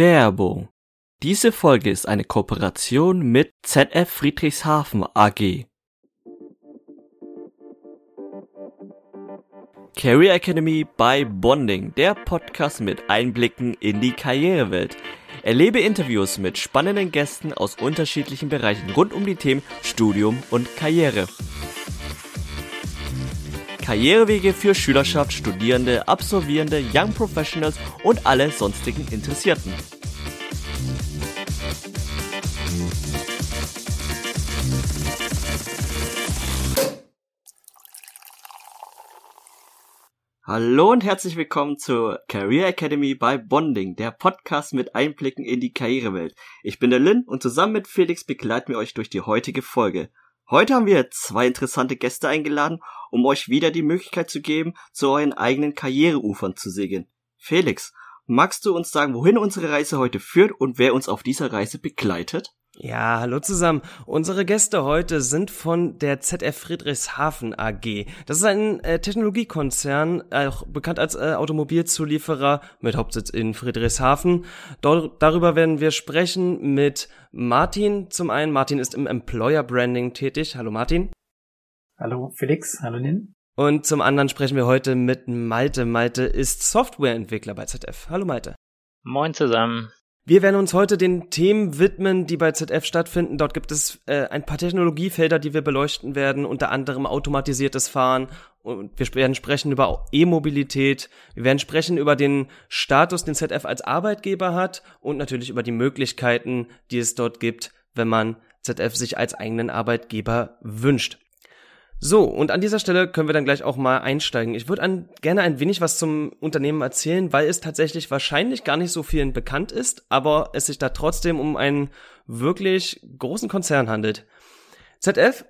Werbung. Diese Folge ist eine Kooperation mit ZF Friedrichshafen AG. Career Academy by Bonding, der Podcast mit Einblicken in die Karrierewelt. Erlebe Interviews mit spannenden Gästen aus unterschiedlichen Bereichen rund um die Themen Studium und Karriere. Karrierewege für Schülerschaft, Studierende, Absolvierende, Young Professionals und alle sonstigen Interessierten. Hallo und herzlich willkommen zur Career Academy bei Bonding, der Podcast mit Einblicken in die Karrierewelt. Ich bin der Lynn und zusammen mit Felix begleiten wir euch durch die heutige Folge. Heute haben wir zwei interessante Gäste eingeladen, um euch wieder die Möglichkeit zu geben, zu euren eigenen Karriereufern zu segeln. Felix, magst du uns sagen, wohin unsere Reise heute führt und wer uns auf dieser Reise begleitet? Ja, hallo zusammen. Unsere Gäste heute sind von der ZF Friedrichshafen AG. Das ist ein äh, Technologiekonzern, auch bekannt als äh, Automobilzulieferer mit Hauptsitz in Friedrichshafen. Dort, darüber werden wir sprechen mit Martin. Zum einen, Martin ist im Employer Branding tätig. Hallo Martin. Hallo Felix, hallo Nin. Und zum anderen sprechen wir heute mit Malte. Malte ist Softwareentwickler bei ZF. Hallo Malte. Moin zusammen. Wir werden uns heute den Themen widmen, die bei ZF stattfinden. Dort gibt es äh, ein paar Technologiefelder, die wir beleuchten werden, unter anderem automatisiertes Fahren. Und wir werden sprechen über E-Mobilität. Wir werden sprechen über den Status, den ZF als Arbeitgeber hat und natürlich über die Möglichkeiten, die es dort gibt, wenn man ZF sich als eigenen Arbeitgeber wünscht. So, und an dieser Stelle können wir dann gleich auch mal einsteigen. Ich würde gerne ein wenig was zum Unternehmen erzählen, weil es tatsächlich wahrscheinlich gar nicht so vielen bekannt ist, aber es sich da trotzdem um einen wirklich großen Konzern handelt. ZF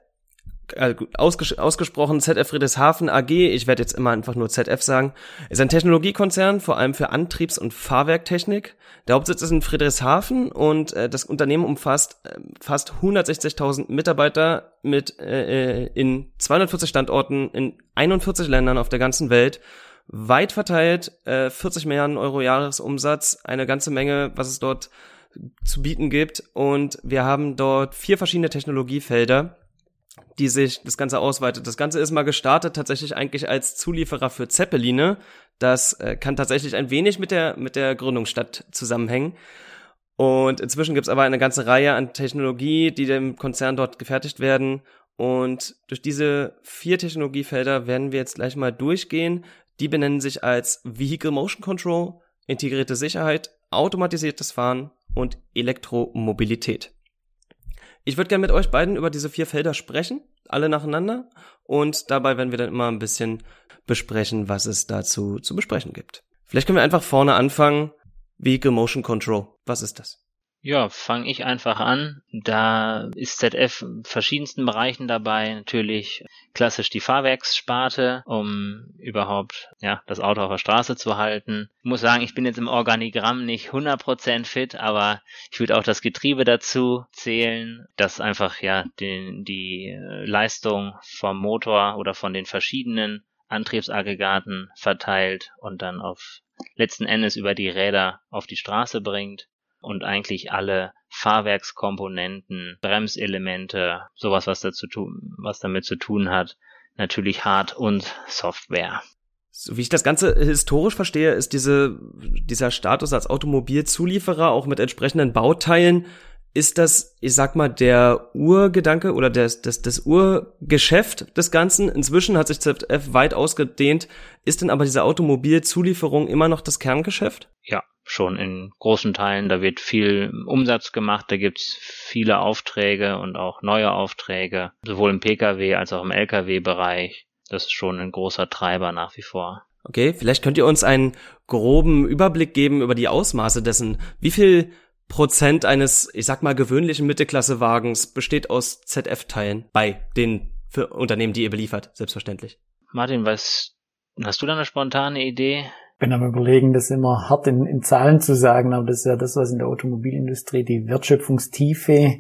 äh, ausges ausgesprochen ZF Friedrichshafen AG, ich werde jetzt immer einfach nur ZF sagen, ist ein Technologiekonzern, vor allem für Antriebs- und Fahrwerktechnik. Der Hauptsitz ist in Friedrichshafen und äh, das Unternehmen umfasst äh, fast 160.000 Mitarbeiter mit äh, äh in 240 Standorten in 41 Ländern auf der ganzen Welt. Weit verteilt, äh, 40 Milliarden Euro Jahresumsatz, eine ganze Menge, was es dort zu bieten gibt. Und wir haben dort vier verschiedene Technologiefelder die sich das Ganze ausweitet. Das Ganze ist mal gestartet tatsächlich eigentlich als Zulieferer für Zeppeline. Das äh, kann tatsächlich ein wenig mit der, mit der Gründungsstadt zusammenhängen. Und inzwischen gibt es aber eine ganze Reihe an Technologie, die dem Konzern dort gefertigt werden. Und durch diese vier Technologiefelder werden wir jetzt gleich mal durchgehen. Die benennen sich als Vehicle Motion Control, integrierte Sicherheit, automatisiertes Fahren und Elektromobilität. Ich würde gerne mit euch beiden über diese vier Felder sprechen, alle nacheinander. Und dabei werden wir dann immer ein bisschen besprechen, was es dazu zu besprechen gibt. Vielleicht können wir einfach vorne anfangen. Vehicle Motion Control. Was ist das? Ja, fange ich einfach an. Da ist ZF in verschiedensten Bereichen dabei. Natürlich klassisch die Fahrwerkssparte, um überhaupt ja das Auto auf der Straße zu halten. Ich muss sagen, ich bin jetzt im Organigramm nicht 100% fit, aber ich würde auch das Getriebe dazu zählen, das einfach ja den, die Leistung vom Motor oder von den verschiedenen Antriebsaggregaten verteilt und dann auf letzten Endes über die Räder auf die Straße bringt und eigentlich alle Fahrwerkskomponenten, Bremselemente, sowas, was dazu tun, was damit zu tun hat, natürlich Hard- und Software. So wie ich das Ganze historisch verstehe, ist diese, dieser Status als Automobilzulieferer auch mit entsprechenden Bauteilen ist das, ich sag mal, der Urgedanke oder das, das, das Urgeschäft des Ganzen. Inzwischen hat sich ZF weit ausgedehnt. Ist denn aber diese Automobilzulieferung immer noch das Kerngeschäft? Ja, schon in großen Teilen. Da wird viel Umsatz gemacht, da gibt's viele Aufträge und auch neue Aufträge, sowohl im Pkw als auch im Lkw-Bereich. Das ist schon ein großer Treiber nach wie vor. Okay, vielleicht könnt ihr uns einen groben Überblick geben über die Ausmaße dessen. Wie viel Prozent eines, ich sag mal, gewöhnlichen Mittelklassewagens besteht aus ZF-Teilen bei den Unternehmen, die ihr beliefert, selbstverständlich. Martin, was hast du da eine spontane Idee? Bin am überlegen, das immer hart in, in Zahlen zu sagen, aber das ist ja das, was in der Automobilindustrie die Wertschöpfungstiefe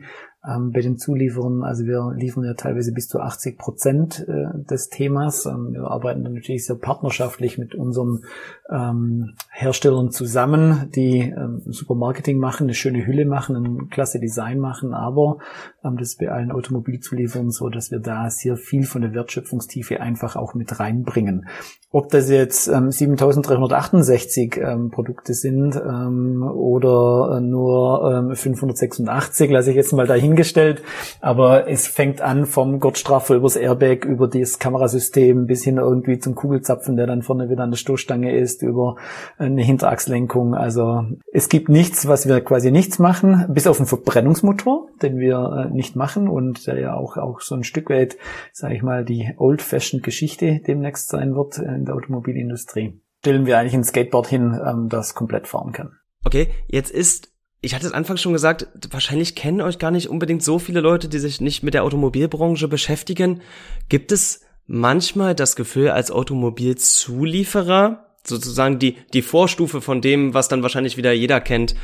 ähm, bei den Zulieferern. Also wir liefern ja teilweise bis zu 80 Prozent äh, des Themas. Ähm, wir arbeiten dann natürlich sehr partnerschaftlich mit unseren ähm, Herstellern zusammen, die ähm, super Marketing machen, eine schöne Hülle machen, ein klasse Design machen, aber ähm, das ist bei allen Automobilzulieferern so, dass wir da sehr viel von der Wertschöpfungstiefe einfach auch mit reinbringen. Ob das jetzt ähm, 7368 ähm, Produkte sind ähm, oder äh, nur ähm, 586, lasse ich jetzt mal dahingestellt. Aber es fängt an vom Gurtstraffer übers Airbag, über das Kamerasystem bis hin irgendwie zum Kugelzapfen, der dann vorne wieder an der Stoßstange ist, über eine Hinterachslenkung. Also es gibt nichts, was wir quasi nichts machen, bis auf einen Verbrennungsmotor, den wir äh, nicht machen und der ja auch, auch so ein Stück weit, sage ich mal, die old-fashioned Geschichte demnächst sein wird in der Automobilindustrie. Stellen wir eigentlich ein Skateboard hin, ähm, das komplett fahren kann. Okay, jetzt ist, ich hatte es anfangs schon gesagt, wahrscheinlich kennen euch gar nicht unbedingt so viele Leute, die sich nicht mit der Automobilbranche beschäftigen. Gibt es manchmal das Gefühl als Automobilzulieferer, sozusagen die, die Vorstufe von dem, was dann wahrscheinlich wieder jeder kennt,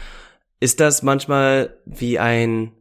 ist das manchmal wie ein,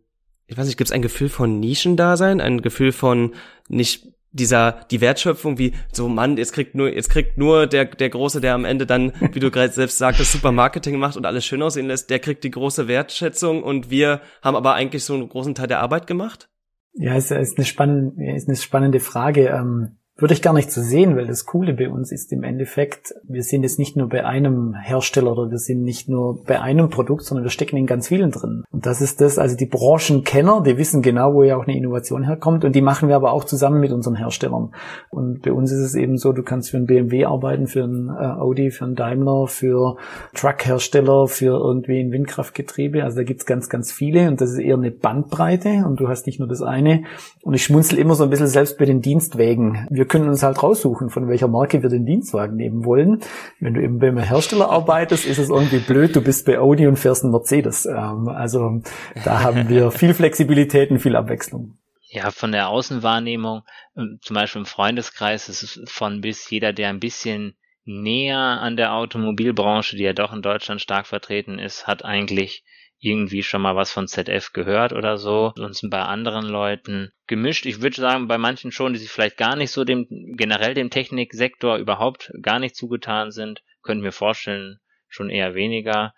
ich weiß nicht, gibt es ein Gefühl von Nischendasein, ein Gefühl von nicht dieser die Wertschöpfung wie so Mann jetzt kriegt nur jetzt kriegt nur der der große der am Ende dann wie du gerade selbst sagtest super Marketing macht und alles schön aussehen lässt der kriegt die große Wertschätzung und wir haben aber eigentlich so einen großen Teil der Arbeit gemacht? Ja es ist eine spannende ist eine spannende Frage. Ähm, würde ich gar nicht so sehen, weil das Coole bei uns ist im Endeffekt, wir sind jetzt nicht nur bei einem Hersteller oder wir sind nicht nur bei einem Produkt, sondern wir stecken in ganz vielen drin. Und das ist das, also die Branchenkenner, die wissen genau, wo ja auch eine Innovation herkommt und die machen wir aber auch zusammen mit unseren Herstellern. Und bei uns ist es eben so, du kannst für einen BMW arbeiten, für einen äh, Audi, für einen Daimler, für Truckhersteller, für irgendwie ein Windkraftgetriebe. Also da gibt's ganz, ganz viele und das ist eher eine Bandbreite und du hast nicht nur das eine. Und ich schmunzel immer so ein bisschen selbst bei den Dienstwägen. Wir wir können uns halt raussuchen, von welcher Marke wir den Dienstwagen nehmen wollen. Wenn du eben beim Hersteller arbeitest, ist es irgendwie blöd, du bist bei Audi und fährst einen Mercedes. Ähm, also da haben wir viel Flexibilität und viel Abwechslung. Ja, von der Außenwahrnehmung, ähm, zum Beispiel im Freundeskreis, ist es von bis jeder, der ein bisschen näher an der Automobilbranche, die ja doch in Deutschland stark vertreten ist, hat eigentlich irgendwie schon mal was von ZF gehört oder so. Sonst bei anderen Leuten gemischt. Ich würde sagen, bei manchen schon, die sich vielleicht gar nicht so dem, generell dem Techniksektor überhaupt gar nicht zugetan sind, könnte mir vorstellen, schon eher weniger.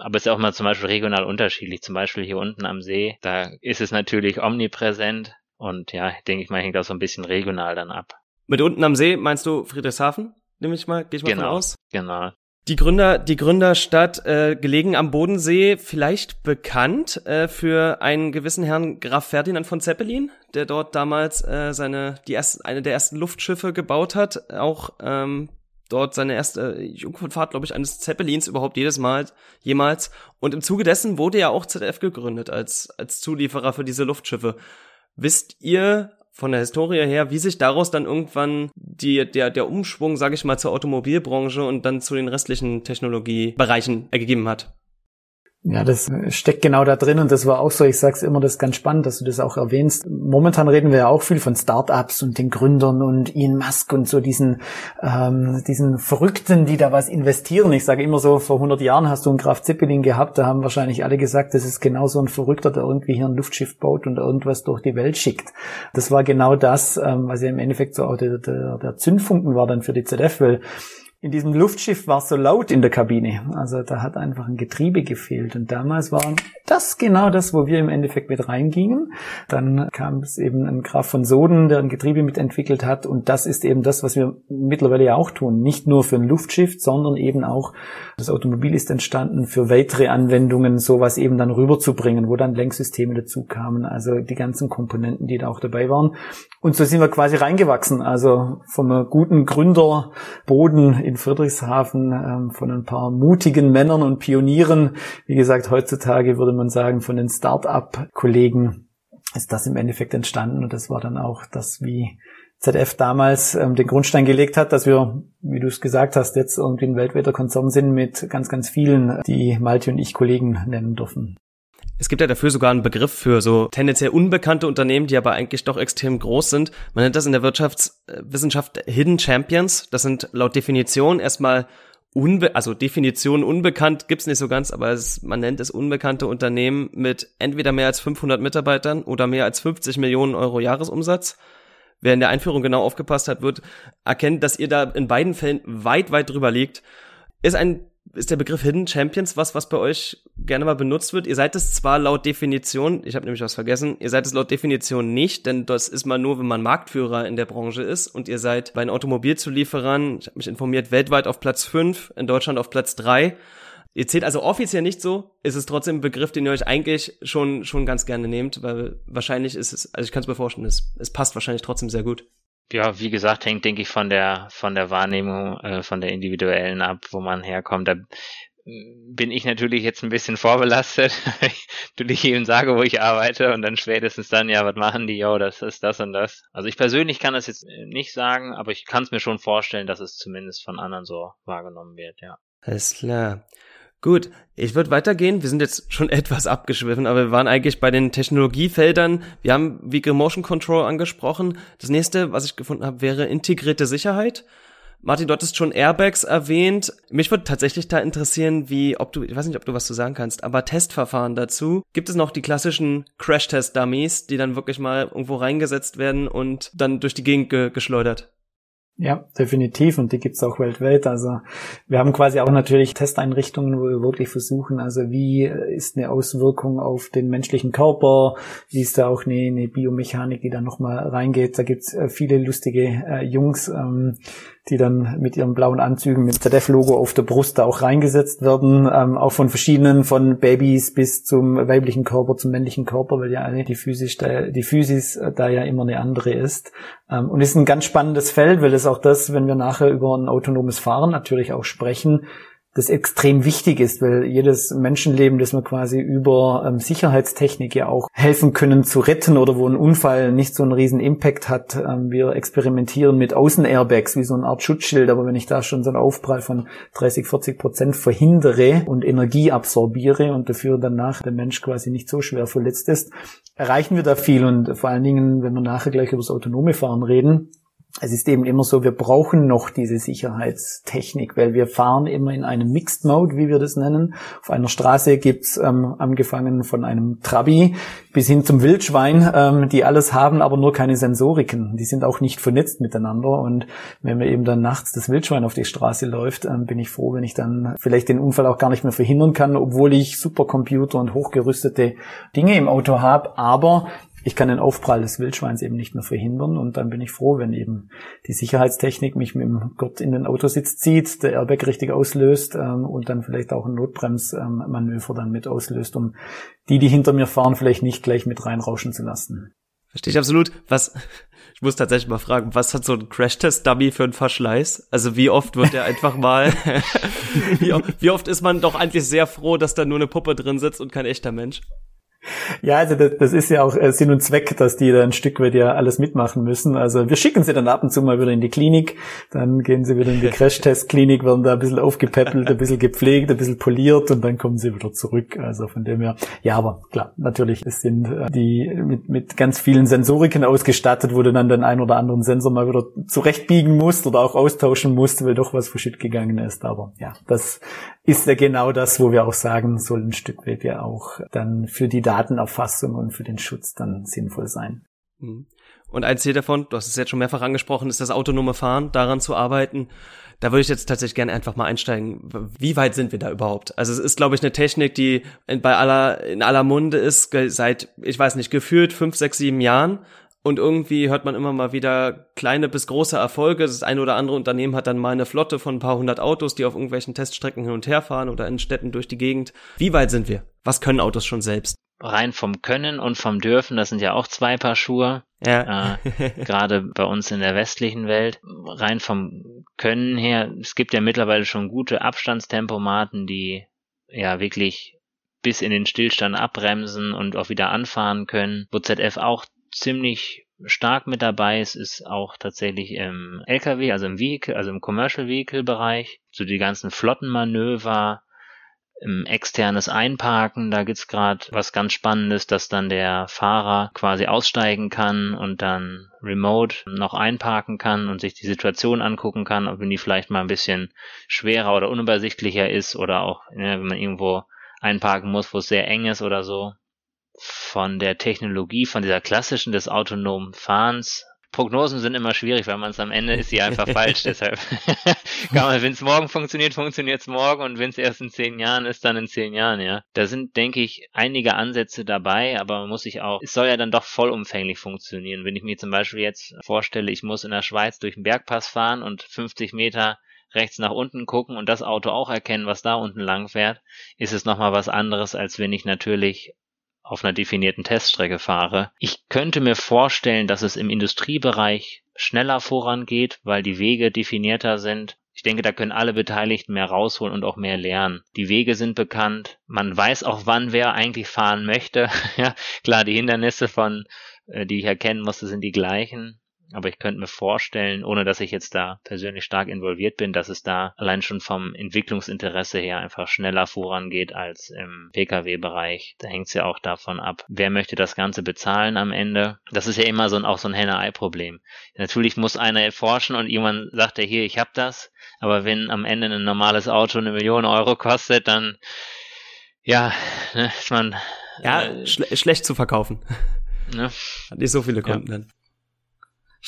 Aber es ist auch mal zum Beispiel regional unterschiedlich. Zum Beispiel hier unten am See, da ist es natürlich omnipräsent. Und ja, denke ich mal, hängt das so ein bisschen regional dann ab. Mit unten am See meinst du Friedrichshafen? Nehme ich mal, gehe ich mal genau, von aus? Genau. Die Gründer, die Gründerstadt, äh, gelegen am Bodensee, vielleicht bekannt äh, für einen gewissen Herrn Graf Ferdinand von Zeppelin, der dort damals äh, seine die erste, eine der ersten Luftschiffe gebaut hat, auch ähm, dort seine erste Jungfernfahrt, glaube ich, eines Zeppelins überhaupt jedes Mal jemals. Und im Zuge dessen wurde ja auch ZF gegründet als als Zulieferer für diese Luftschiffe. Wisst ihr, von der Historie her, wie sich daraus dann irgendwann die, der, der Umschwung, sage ich mal, zur Automobilbranche und dann zu den restlichen Technologiebereichen ergeben hat. Ja, das steckt genau da drin und das war auch so, ich sag's immer, das ist ganz spannend, dass du das auch erwähnst. Momentan reden wir ja auch viel von Startups und den Gründern und Elon Musk und so diesen, ähm, diesen Verrückten, die da was investieren. Ich sage immer so, vor 100 Jahren hast du einen Graf Zeppelin gehabt, da haben wahrscheinlich alle gesagt, das ist genau so ein Verrückter, der irgendwie hier ein Luftschiff baut und irgendwas durch die Welt schickt. Das war genau das, ähm, was ja im Endeffekt so auch der, der, der Zündfunken war dann für die ZDF, weil in diesem Luftschiff war es so laut in der Kabine. Also da hat einfach ein Getriebe gefehlt. Und damals war das genau das, wo wir im Endeffekt mit reingingen. Dann kam es eben ein Graf von Soden, der ein Getriebe mitentwickelt hat. Und das ist eben das, was wir mittlerweile ja auch tun. Nicht nur für ein Luftschiff, sondern eben auch das Automobil ist entstanden für weitere Anwendungen, sowas eben dann rüberzubringen, wo dann Lenksysteme dazu kamen. Also die ganzen Komponenten, die da auch dabei waren. Und so sind wir quasi reingewachsen. Also vom guten Gründerboden in Friedrichshafen ähm, von ein paar mutigen Männern und Pionieren. Wie gesagt, heutzutage würde man sagen, von den Start-up-Kollegen ist das im Endeffekt entstanden und das war dann auch das, wie ZF damals ähm, den Grundstein gelegt hat, dass wir, wie du es gesagt hast, jetzt irgendwie ein weltweiter Konzern sind mit ganz, ganz vielen, die Malte und ich Kollegen nennen dürfen. Es gibt ja dafür sogar einen Begriff für so tendenziell unbekannte Unternehmen, die aber eigentlich doch extrem groß sind. Man nennt das in der Wirtschaftswissenschaft Hidden Champions. Das sind laut Definition erstmal unbe also Definition unbekannt gibt's nicht so ganz, aber es, man nennt es unbekannte Unternehmen mit entweder mehr als 500 Mitarbeitern oder mehr als 50 Millionen Euro Jahresumsatz. Wer in der Einführung genau aufgepasst hat, wird erkennen, dass ihr da in beiden Fällen weit, weit drüber liegt. Ist ein ist der Begriff Hidden Champions was, was bei euch gerne mal benutzt wird? Ihr seid es zwar laut Definition, ich habe nämlich was vergessen, ihr seid es laut Definition nicht, denn das ist mal nur, wenn man Marktführer in der Branche ist und ihr seid bei den Automobilzulieferern, ich habe mich informiert, weltweit auf Platz 5, in Deutschland auf Platz 3. Ihr zählt also offiziell nicht so, ist es trotzdem ein Begriff, den ihr euch eigentlich schon, schon ganz gerne nehmt, weil wahrscheinlich ist es, also ich kann es mir vorstellen, es, es passt wahrscheinlich trotzdem sehr gut. Ja, wie gesagt, hängt, denke ich, von der, von der Wahrnehmung, äh, von der individuellen ab, wo man herkommt. Da bin ich natürlich jetzt ein bisschen vorbelastet. ich natürlich eben sage, wo ich arbeite und dann spätestens dann, ja, was machen die? Jo, das ist das und das. Also ich persönlich kann das jetzt nicht sagen, aber ich kann es mir schon vorstellen, dass es zumindest von anderen so wahrgenommen wird, ja. Alles klar. Gut, ich würde weitergehen. Wir sind jetzt schon etwas abgeschwiffen, aber wir waren eigentlich bei den Technologiefeldern. Wir haben Vehicle Motion Control angesprochen. Das nächste, was ich gefunden habe, wäre integrierte Sicherheit. Martin, du hattest schon Airbags erwähnt. Mich würde tatsächlich da interessieren, wie, ob du, ich weiß nicht, ob du was zu sagen kannst, aber Testverfahren dazu. Gibt es noch die klassischen Crash-Test-Dummies, die dann wirklich mal irgendwo reingesetzt werden und dann durch die Gegend ge geschleudert? Ja, definitiv. Und die gibt's auch weltweit. Also wir haben quasi auch natürlich Testeinrichtungen, wo wir wirklich versuchen, also wie ist eine Auswirkung auf den menschlichen Körper, wie ist da auch eine, eine Biomechanik, die da nochmal reingeht. Da gibt's äh, viele lustige äh, Jungs, ähm, die dann mit ihren blauen Anzügen mit ZDF-Logo auf der Brust da auch reingesetzt werden, ähm, auch von verschiedenen, von Babys bis zum weiblichen Körper, zum männlichen Körper, weil ja alle die Physis da, die Physis da ja immer eine andere ist. Ähm, und ist ein ganz spannendes Feld, weil es auch das, wenn wir nachher über ein autonomes Fahren natürlich auch sprechen, das extrem wichtig ist, weil jedes Menschenleben, das wir quasi über ähm, Sicherheitstechnik ja auch helfen können zu retten oder wo ein Unfall nicht so einen riesen Impact hat. Ähm, wir experimentieren mit Außenairbags wie so eine Art Schutzschild, aber wenn ich da schon so einen Aufprall von 30, 40 Prozent verhindere und Energie absorbiere und dafür danach der Mensch quasi nicht so schwer verletzt ist, erreichen wir da viel und vor allen Dingen, wenn wir nachher gleich über das autonome Fahren reden, es ist eben immer so, wir brauchen noch diese Sicherheitstechnik, weil wir fahren immer in einem Mixed Mode, wie wir das nennen. Auf einer Straße gibt's ähm, angefangen von einem Trabi bis hin zum Wildschwein, ähm, die alles haben, aber nur keine Sensoriken. Die sind auch nicht vernetzt miteinander. Und wenn mir eben dann nachts das Wildschwein auf die Straße läuft, ähm, bin ich froh, wenn ich dann vielleicht den Unfall auch gar nicht mehr verhindern kann, obwohl ich Supercomputer und hochgerüstete Dinge im Auto habe. Aber ich kann den Aufprall des Wildschweins eben nicht mehr verhindern und dann bin ich froh, wenn eben die Sicherheitstechnik mich mit dem Gurt in den Autositz zieht, der Airbag richtig auslöst ähm, und dann vielleicht auch ein Notbremsmanöver dann mit auslöst, um die, die hinter mir fahren, vielleicht nicht gleich mit reinrauschen zu lassen. Verstehe ich absolut. Was, ich muss tatsächlich mal fragen, was hat so ein Crash-Test-Dummy für einen Verschleiß? Also wie oft wird der einfach mal, wie, wie oft ist man doch eigentlich sehr froh, dass da nur eine Puppe drin sitzt und kein echter Mensch? Ja, also das, das ist ja auch äh, Sinn und Zweck, dass die da ein Stück weit ja alles mitmachen müssen. Also wir schicken sie dann ab und zu mal wieder in die Klinik, dann gehen sie wieder in die Crash-Test-Klinik, werden da ein bisschen aufgepäppelt, ein bisschen gepflegt, ein bisschen poliert und dann kommen sie wieder zurück. Also von dem her, ja, aber klar, natürlich, es sind äh, die mit, mit ganz vielen Sensoriken ausgestattet, wo du dann den einen oder anderen Sensor mal wieder zurechtbiegen musst oder auch austauschen musst, weil doch was verschütt gegangen ist. Aber ja, das ist ja genau das, wo wir auch sagen, soll ein Stück weit ja auch dann für die Datenerfassung und für den Schutz dann sinnvoll sein. Mhm. Und ein Ziel davon, du hast es jetzt schon mehrfach angesprochen, ist das autonome Fahren, daran zu arbeiten. Da würde ich jetzt tatsächlich gerne einfach mal einsteigen. Wie weit sind wir da überhaupt? Also es ist, glaube ich, eine Technik, die bei aller, in aller Munde ist, seit, ich weiß nicht, gefühlt fünf, sechs, sieben Jahren. Und irgendwie hört man immer mal wieder kleine bis große Erfolge. Das eine oder andere Unternehmen hat dann mal eine Flotte von ein paar hundert Autos, die auf irgendwelchen Teststrecken hin und her fahren oder in Städten durch die Gegend. Wie weit sind wir? Was können Autos schon selbst? Rein vom Können und vom Dürfen, das sind ja auch zwei Paar Schuhe. Ja. Äh, Gerade bei uns in der westlichen Welt. Rein vom Können her, es gibt ja mittlerweile schon gute Abstandstempomaten, die ja wirklich bis in den Stillstand abbremsen und auch wieder anfahren können. Wo ZF auch ziemlich stark mit dabei ist, ist auch tatsächlich im LKW, also im Vehicle, also im Commercial Vehicle Bereich, so die ganzen Flottenmanöver, im externes Einparken, da gibt's gerade was ganz Spannendes, dass dann der Fahrer quasi aussteigen kann und dann remote noch einparken kann und sich die Situation angucken kann, ob die vielleicht mal ein bisschen schwerer oder unübersichtlicher ist oder auch, ne, wenn man irgendwo einparken muss, wo es sehr eng ist oder so. Von der Technologie, von dieser klassischen des autonomen Fahrens Prognosen sind immer schwierig, weil man es am Ende ist sie einfach falsch. Deshalb kann man, wenn es morgen funktioniert, funktioniert es morgen und wenn es erst in zehn Jahren ist, dann in zehn Jahren, ja. Da sind, denke ich, einige Ansätze dabei, aber man muss sich auch, es soll ja dann doch vollumfänglich funktionieren. Wenn ich mir zum Beispiel jetzt vorstelle, ich muss in der Schweiz durch den Bergpass fahren und 50 Meter rechts nach unten gucken und das Auto auch erkennen, was da unten lang fährt, ist es nochmal was anderes, als wenn ich natürlich auf einer definierten Teststrecke fahre. Ich könnte mir vorstellen, dass es im Industriebereich schneller vorangeht, weil die Wege definierter sind. Ich denke, da können alle Beteiligten mehr rausholen und auch mehr lernen. Die Wege sind bekannt. Man weiß auch, wann wer eigentlich fahren möchte. ja, klar, die Hindernisse von, äh, die ich erkennen musste, sind die gleichen. Aber ich könnte mir vorstellen, ohne dass ich jetzt da persönlich stark involviert bin, dass es da allein schon vom Entwicklungsinteresse her einfach schneller vorangeht als im Pkw-Bereich. Da hängt es ja auch davon ab, wer möchte das Ganze bezahlen am Ende. Das ist ja immer so ein, auch so ein Henne-Ei-Problem. Natürlich muss einer erforschen und jemand sagt ja hier, ich hab das. Aber wenn am Ende ein normales Auto eine Million Euro kostet, dann ja, ne, ist man ja äh, schle schlecht zu verkaufen. Ne? Hat nicht so viele Kunden. Ja.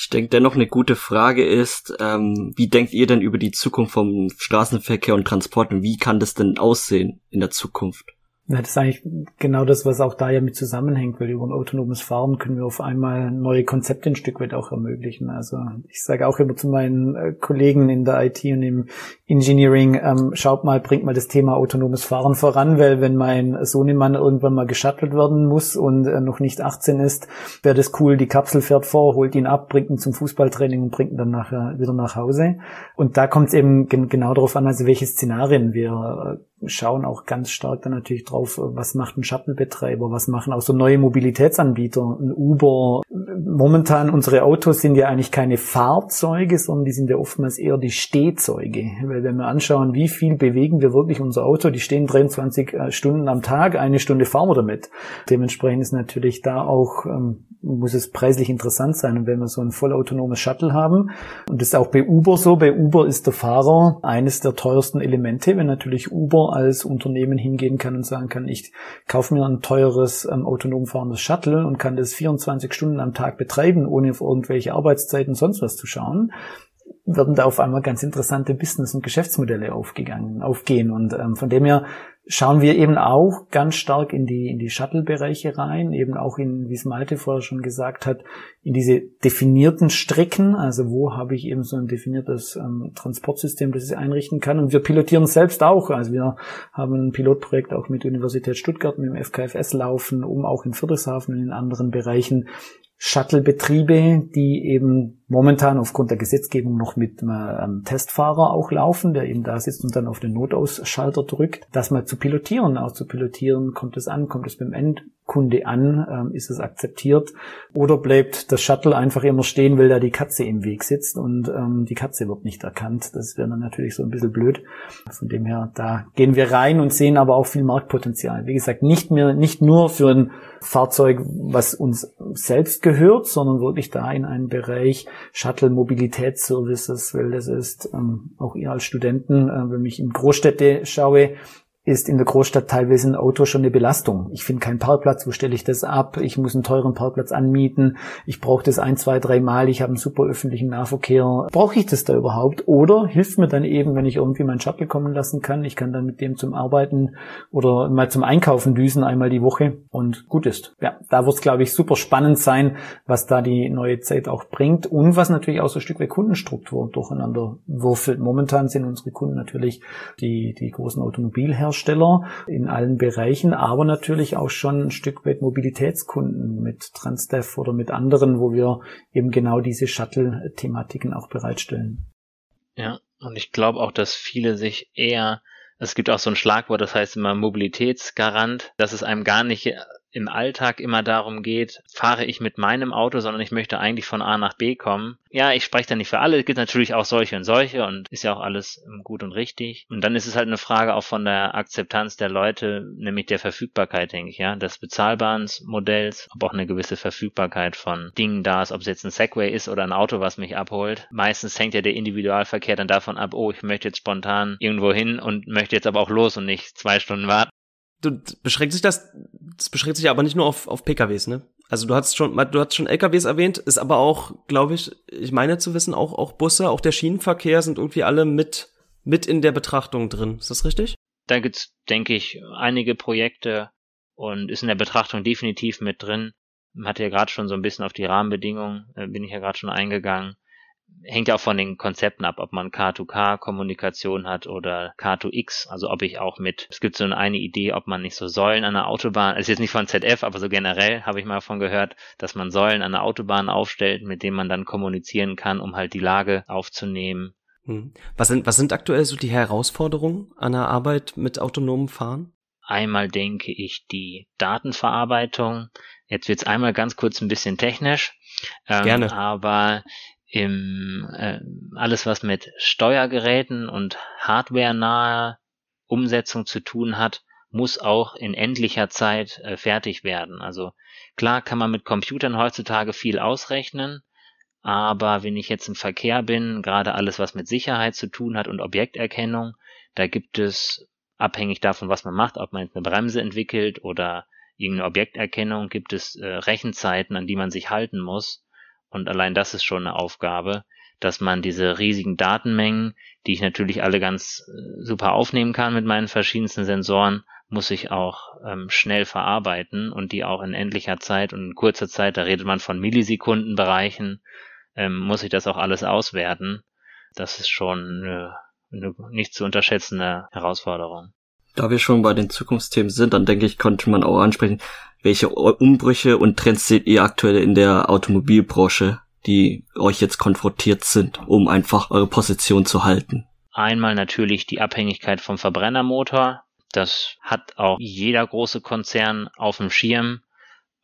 Ich denke, dennoch eine gute Frage ist, ähm, wie denkt ihr denn über die Zukunft vom Straßenverkehr und Transport und wie kann das denn aussehen in der Zukunft? Ja, das ist eigentlich genau das, was auch da ja mit zusammenhängt, weil über ein autonomes Fahren können wir auf einmal neue Konzepte ein Stück weit auch ermöglichen. Also ich sage auch immer zu meinen äh, Kollegen in der IT und im Engineering, ähm, schaut mal, bringt mal das Thema autonomes Fahren voran, weil wenn mein Sohnemann irgendwann mal geschattelt werden muss und äh, noch nicht 18 ist, wäre das cool, die Kapsel fährt vor, holt ihn ab, bringt ihn zum Fußballtraining und bringt ihn dann nachher wieder nach Hause. Und da kommt es eben gen genau darauf an, also welche Szenarien wir äh, schauen auch ganz stark dann natürlich drauf, was macht ein Shuttle-Betreiber, was machen auch so neue Mobilitätsanbieter, ein Uber. Momentan unsere Autos sind ja eigentlich keine Fahrzeuge, sondern die sind ja oftmals eher die Stehzeuge. Weil wenn wir anschauen, wie viel bewegen wir wirklich unser Auto, die stehen 23 äh, Stunden am Tag, eine Stunde fahren wir damit. Dementsprechend ist natürlich da auch, ähm, muss es preislich interessant sein. Und wenn wir so ein vollautonomes Shuttle haben, und das ist auch bei Uber so, bei Uber ist der Fahrer eines der teuersten Elemente, wenn natürlich Uber als Unternehmen hingehen kann und sagen kann, ich kaufe mir ein teures ähm, autonom fahrendes Shuttle und kann das 24 Stunden am Tag betreiben, ohne auf irgendwelche Arbeitszeiten sonst was zu schauen werden da auf einmal ganz interessante Business- und Geschäftsmodelle aufgegangen, aufgehen. Und ähm, von dem her schauen wir eben auch ganz stark in die, in die Shuttle-Bereiche rein, eben auch in, wie es Malte vorher schon gesagt hat, in diese definierten Strecken, also wo habe ich eben so ein definiertes ähm, Transportsystem, das ich einrichten kann. Und wir pilotieren selbst auch. Also wir haben ein Pilotprojekt auch mit Universität Stuttgart, mit dem FKFS laufen, um auch in Friedrichshafen und in anderen Bereichen Shuttle-Betriebe, die eben momentan aufgrund der Gesetzgebung noch mit einem Testfahrer auch laufen, der eben da sitzt und dann auf den Notausschalter drückt, das mal zu pilotieren, auch zu pilotieren, kommt es an, kommt es beim Endkunde an, ähm, ist es akzeptiert oder bleibt das Shuttle einfach immer stehen, weil da die Katze im Weg sitzt und ähm, die Katze wird nicht erkannt. Das wäre dann natürlich so ein bisschen blöd. Von dem her, da gehen wir rein und sehen aber auch viel Marktpotenzial. Wie gesagt, nicht mehr, nicht nur für ein Fahrzeug, was uns selbst gehört, sondern wirklich da in einen Bereich Shuttle Mobilitätsservices, weil das ist ähm, auch ihr als Studenten, äh, wenn ich in Großstädte schaue, ist in der Großstadt teilweise ein Auto schon eine Belastung. Ich finde keinen Parkplatz, wo stelle ich das ab? Ich muss einen teuren Parkplatz anmieten. Ich brauche das ein, zwei, drei Mal. Ich habe einen super öffentlichen Nahverkehr. Brauche ich das da überhaupt? Oder hilft mir dann eben, wenn ich irgendwie meinen Shuttle kommen lassen kann? Ich kann dann mit dem zum Arbeiten oder mal zum Einkaufen düsen einmal die Woche und gut ist. Ja, da wird es, glaube ich, super spannend sein, was da die neue Zeit auch bringt und was natürlich auch so ein Stück weit Kundenstruktur durcheinander würfelt. Momentan sind unsere Kunden natürlich die, die großen Automobilhersteller Hersteller in allen Bereichen, aber natürlich auch schon ein Stück weit Mobilitätskunden mit Transdev oder mit anderen, wo wir eben genau diese Shuttle-Thematiken auch bereitstellen. Ja, und ich glaube auch, dass viele sich eher es gibt auch so ein Schlagwort, das heißt immer Mobilitätsgarant, dass es einem gar nicht im Alltag immer darum geht, fahre ich mit meinem Auto, sondern ich möchte eigentlich von A nach B kommen. Ja, ich spreche da nicht für alle, es gibt natürlich auch solche und solche und ist ja auch alles ähm, gut und richtig. Und dann ist es halt eine Frage auch von der Akzeptanz der Leute, nämlich der Verfügbarkeit, denke ich, ja, des bezahlbaren Modells, ob auch eine gewisse Verfügbarkeit von Dingen da ist, ob es jetzt ein Segway ist oder ein Auto, was mich abholt. Meistens hängt ja der Individualverkehr dann davon ab, oh, ich möchte jetzt spontan irgendwo hin und möchte jetzt aber auch los und nicht zwei Stunden warten beschränkt sich das, das beschränkt sich aber nicht nur auf, auf PKWs, ne? Also du hast schon, du hast schon LKWs erwähnt, ist aber auch, glaube ich, ich meine zu wissen, auch, auch Busse, auch der Schienenverkehr sind irgendwie alle mit, mit in der Betrachtung drin. Ist das richtig? Da gibt's, denke ich, einige Projekte und ist in der Betrachtung definitiv mit drin. Man hatte ja gerade schon so ein bisschen auf die Rahmenbedingungen, äh, bin ich ja gerade schon eingegangen hängt ja auch von den Konzepten ab, ob man K2K-Kommunikation hat oder K2X, also ob ich auch mit, es gibt so eine Idee, ob man nicht so Säulen an der Autobahn, es ist jetzt nicht von ZF, aber so generell habe ich mal davon gehört, dass man Säulen an der Autobahn aufstellt, mit denen man dann kommunizieren kann, um halt die Lage aufzunehmen. Hm. Was sind, was sind aktuell so die Herausforderungen an der Arbeit mit autonomem Fahren? Einmal denke ich die Datenverarbeitung. Jetzt wird's einmal ganz kurz ein bisschen technisch. Ähm, Gerne. Aber im äh, alles was mit Steuergeräten und hardwarenaher Umsetzung zu tun hat, muss auch in endlicher Zeit äh, fertig werden. Also klar kann man mit Computern heutzutage viel ausrechnen, aber wenn ich jetzt im Verkehr bin, gerade alles was mit Sicherheit zu tun hat und Objekterkennung, da gibt es abhängig davon, was man macht, ob man jetzt eine Bremse entwickelt oder irgendeine Objekterkennung, gibt es äh, Rechenzeiten, an die man sich halten muss und allein das ist schon eine Aufgabe, dass man diese riesigen Datenmengen, die ich natürlich alle ganz äh, super aufnehmen kann mit meinen verschiedensten Sensoren, muss ich auch ähm, schnell verarbeiten und die auch in endlicher Zeit und in kurzer Zeit, da redet man von Millisekundenbereichen, ähm, muss ich das auch alles auswerten. Das ist schon eine, eine nicht zu unterschätzende Herausforderung. Da wir schon bei den Zukunftsthemen sind, dann denke ich, konnte man auch ansprechen, welche Umbrüche und Trends seht ihr aktuell in der Automobilbranche, die euch jetzt konfrontiert sind, um einfach eure Position zu halten? Einmal natürlich die Abhängigkeit vom Verbrennermotor. Das hat auch jeder große Konzern auf dem Schirm.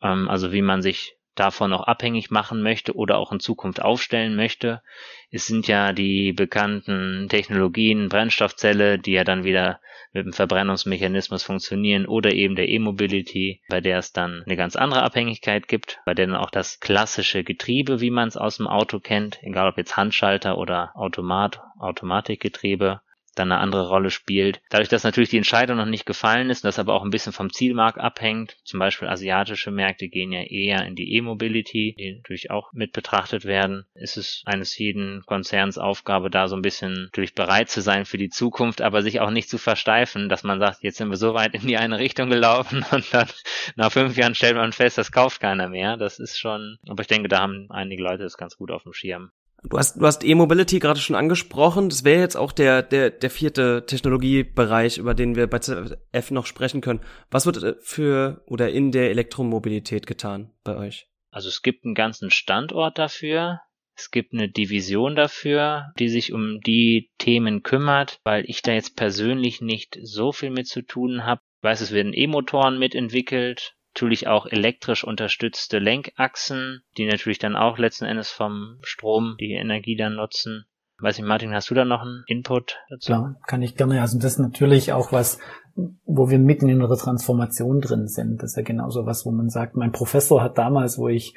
Ähm, also wie man sich davon noch abhängig machen möchte oder auch in Zukunft aufstellen möchte. Es sind ja die bekannten Technologien, Brennstoffzelle, die ja dann wieder mit dem Verbrennungsmechanismus funktionieren oder eben der E-Mobility, bei der es dann eine ganz andere Abhängigkeit gibt, bei der dann auch das klassische Getriebe, wie man es aus dem Auto kennt, egal ob jetzt Handschalter oder Automat, Automatikgetriebe, dann eine andere Rolle spielt. Dadurch, dass natürlich die Entscheidung noch nicht gefallen ist das aber auch ein bisschen vom Zielmarkt abhängt, zum Beispiel asiatische Märkte gehen ja eher in die E-Mobility, die natürlich auch mit betrachtet werden, ist es eines jeden Konzerns Aufgabe, da so ein bisschen natürlich bereit zu sein für die Zukunft, aber sich auch nicht zu versteifen, dass man sagt, jetzt sind wir so weit in die eine Richtung gelaufen und dann nach fünf Jahren stellt man fest, das kauft keiner mehr. Das ist schon, aber ich denke, da haben einige Leute das ganz gut auf dem Schirm. Du hast, du hast E-Mobility gerade schon angesprochen. Das wäre jetzt auch der, der, der vierte Technologiebereich, über den wir bei ZF noch sprechen können. Was wird äh, für oder in der Elektromobilität getan bei euch? Also es gibt einen ganzen Standort dafür. Es gibt eine Division dafür, die sich um die Themen kümmert, weil ich da jetzt persönlich nicht so viel mit zu tun habe. Ich weiß, es werden E-Motoren mitentwickelt, natürlich auch elektrisch unterstützte Lenkachsen, die natürlich dann auch letzten Endes vom Strom die Energie dann nutzen. Weiß ich, Martin, hast du da noch einen Input dazu? Ja, kann ich gerne. Also das ist natürlich auch was, wo wir mitten in einer Transformation drin sind. Das ist ja genauso was, wo man sagt, mein Professor hat damals, wo ich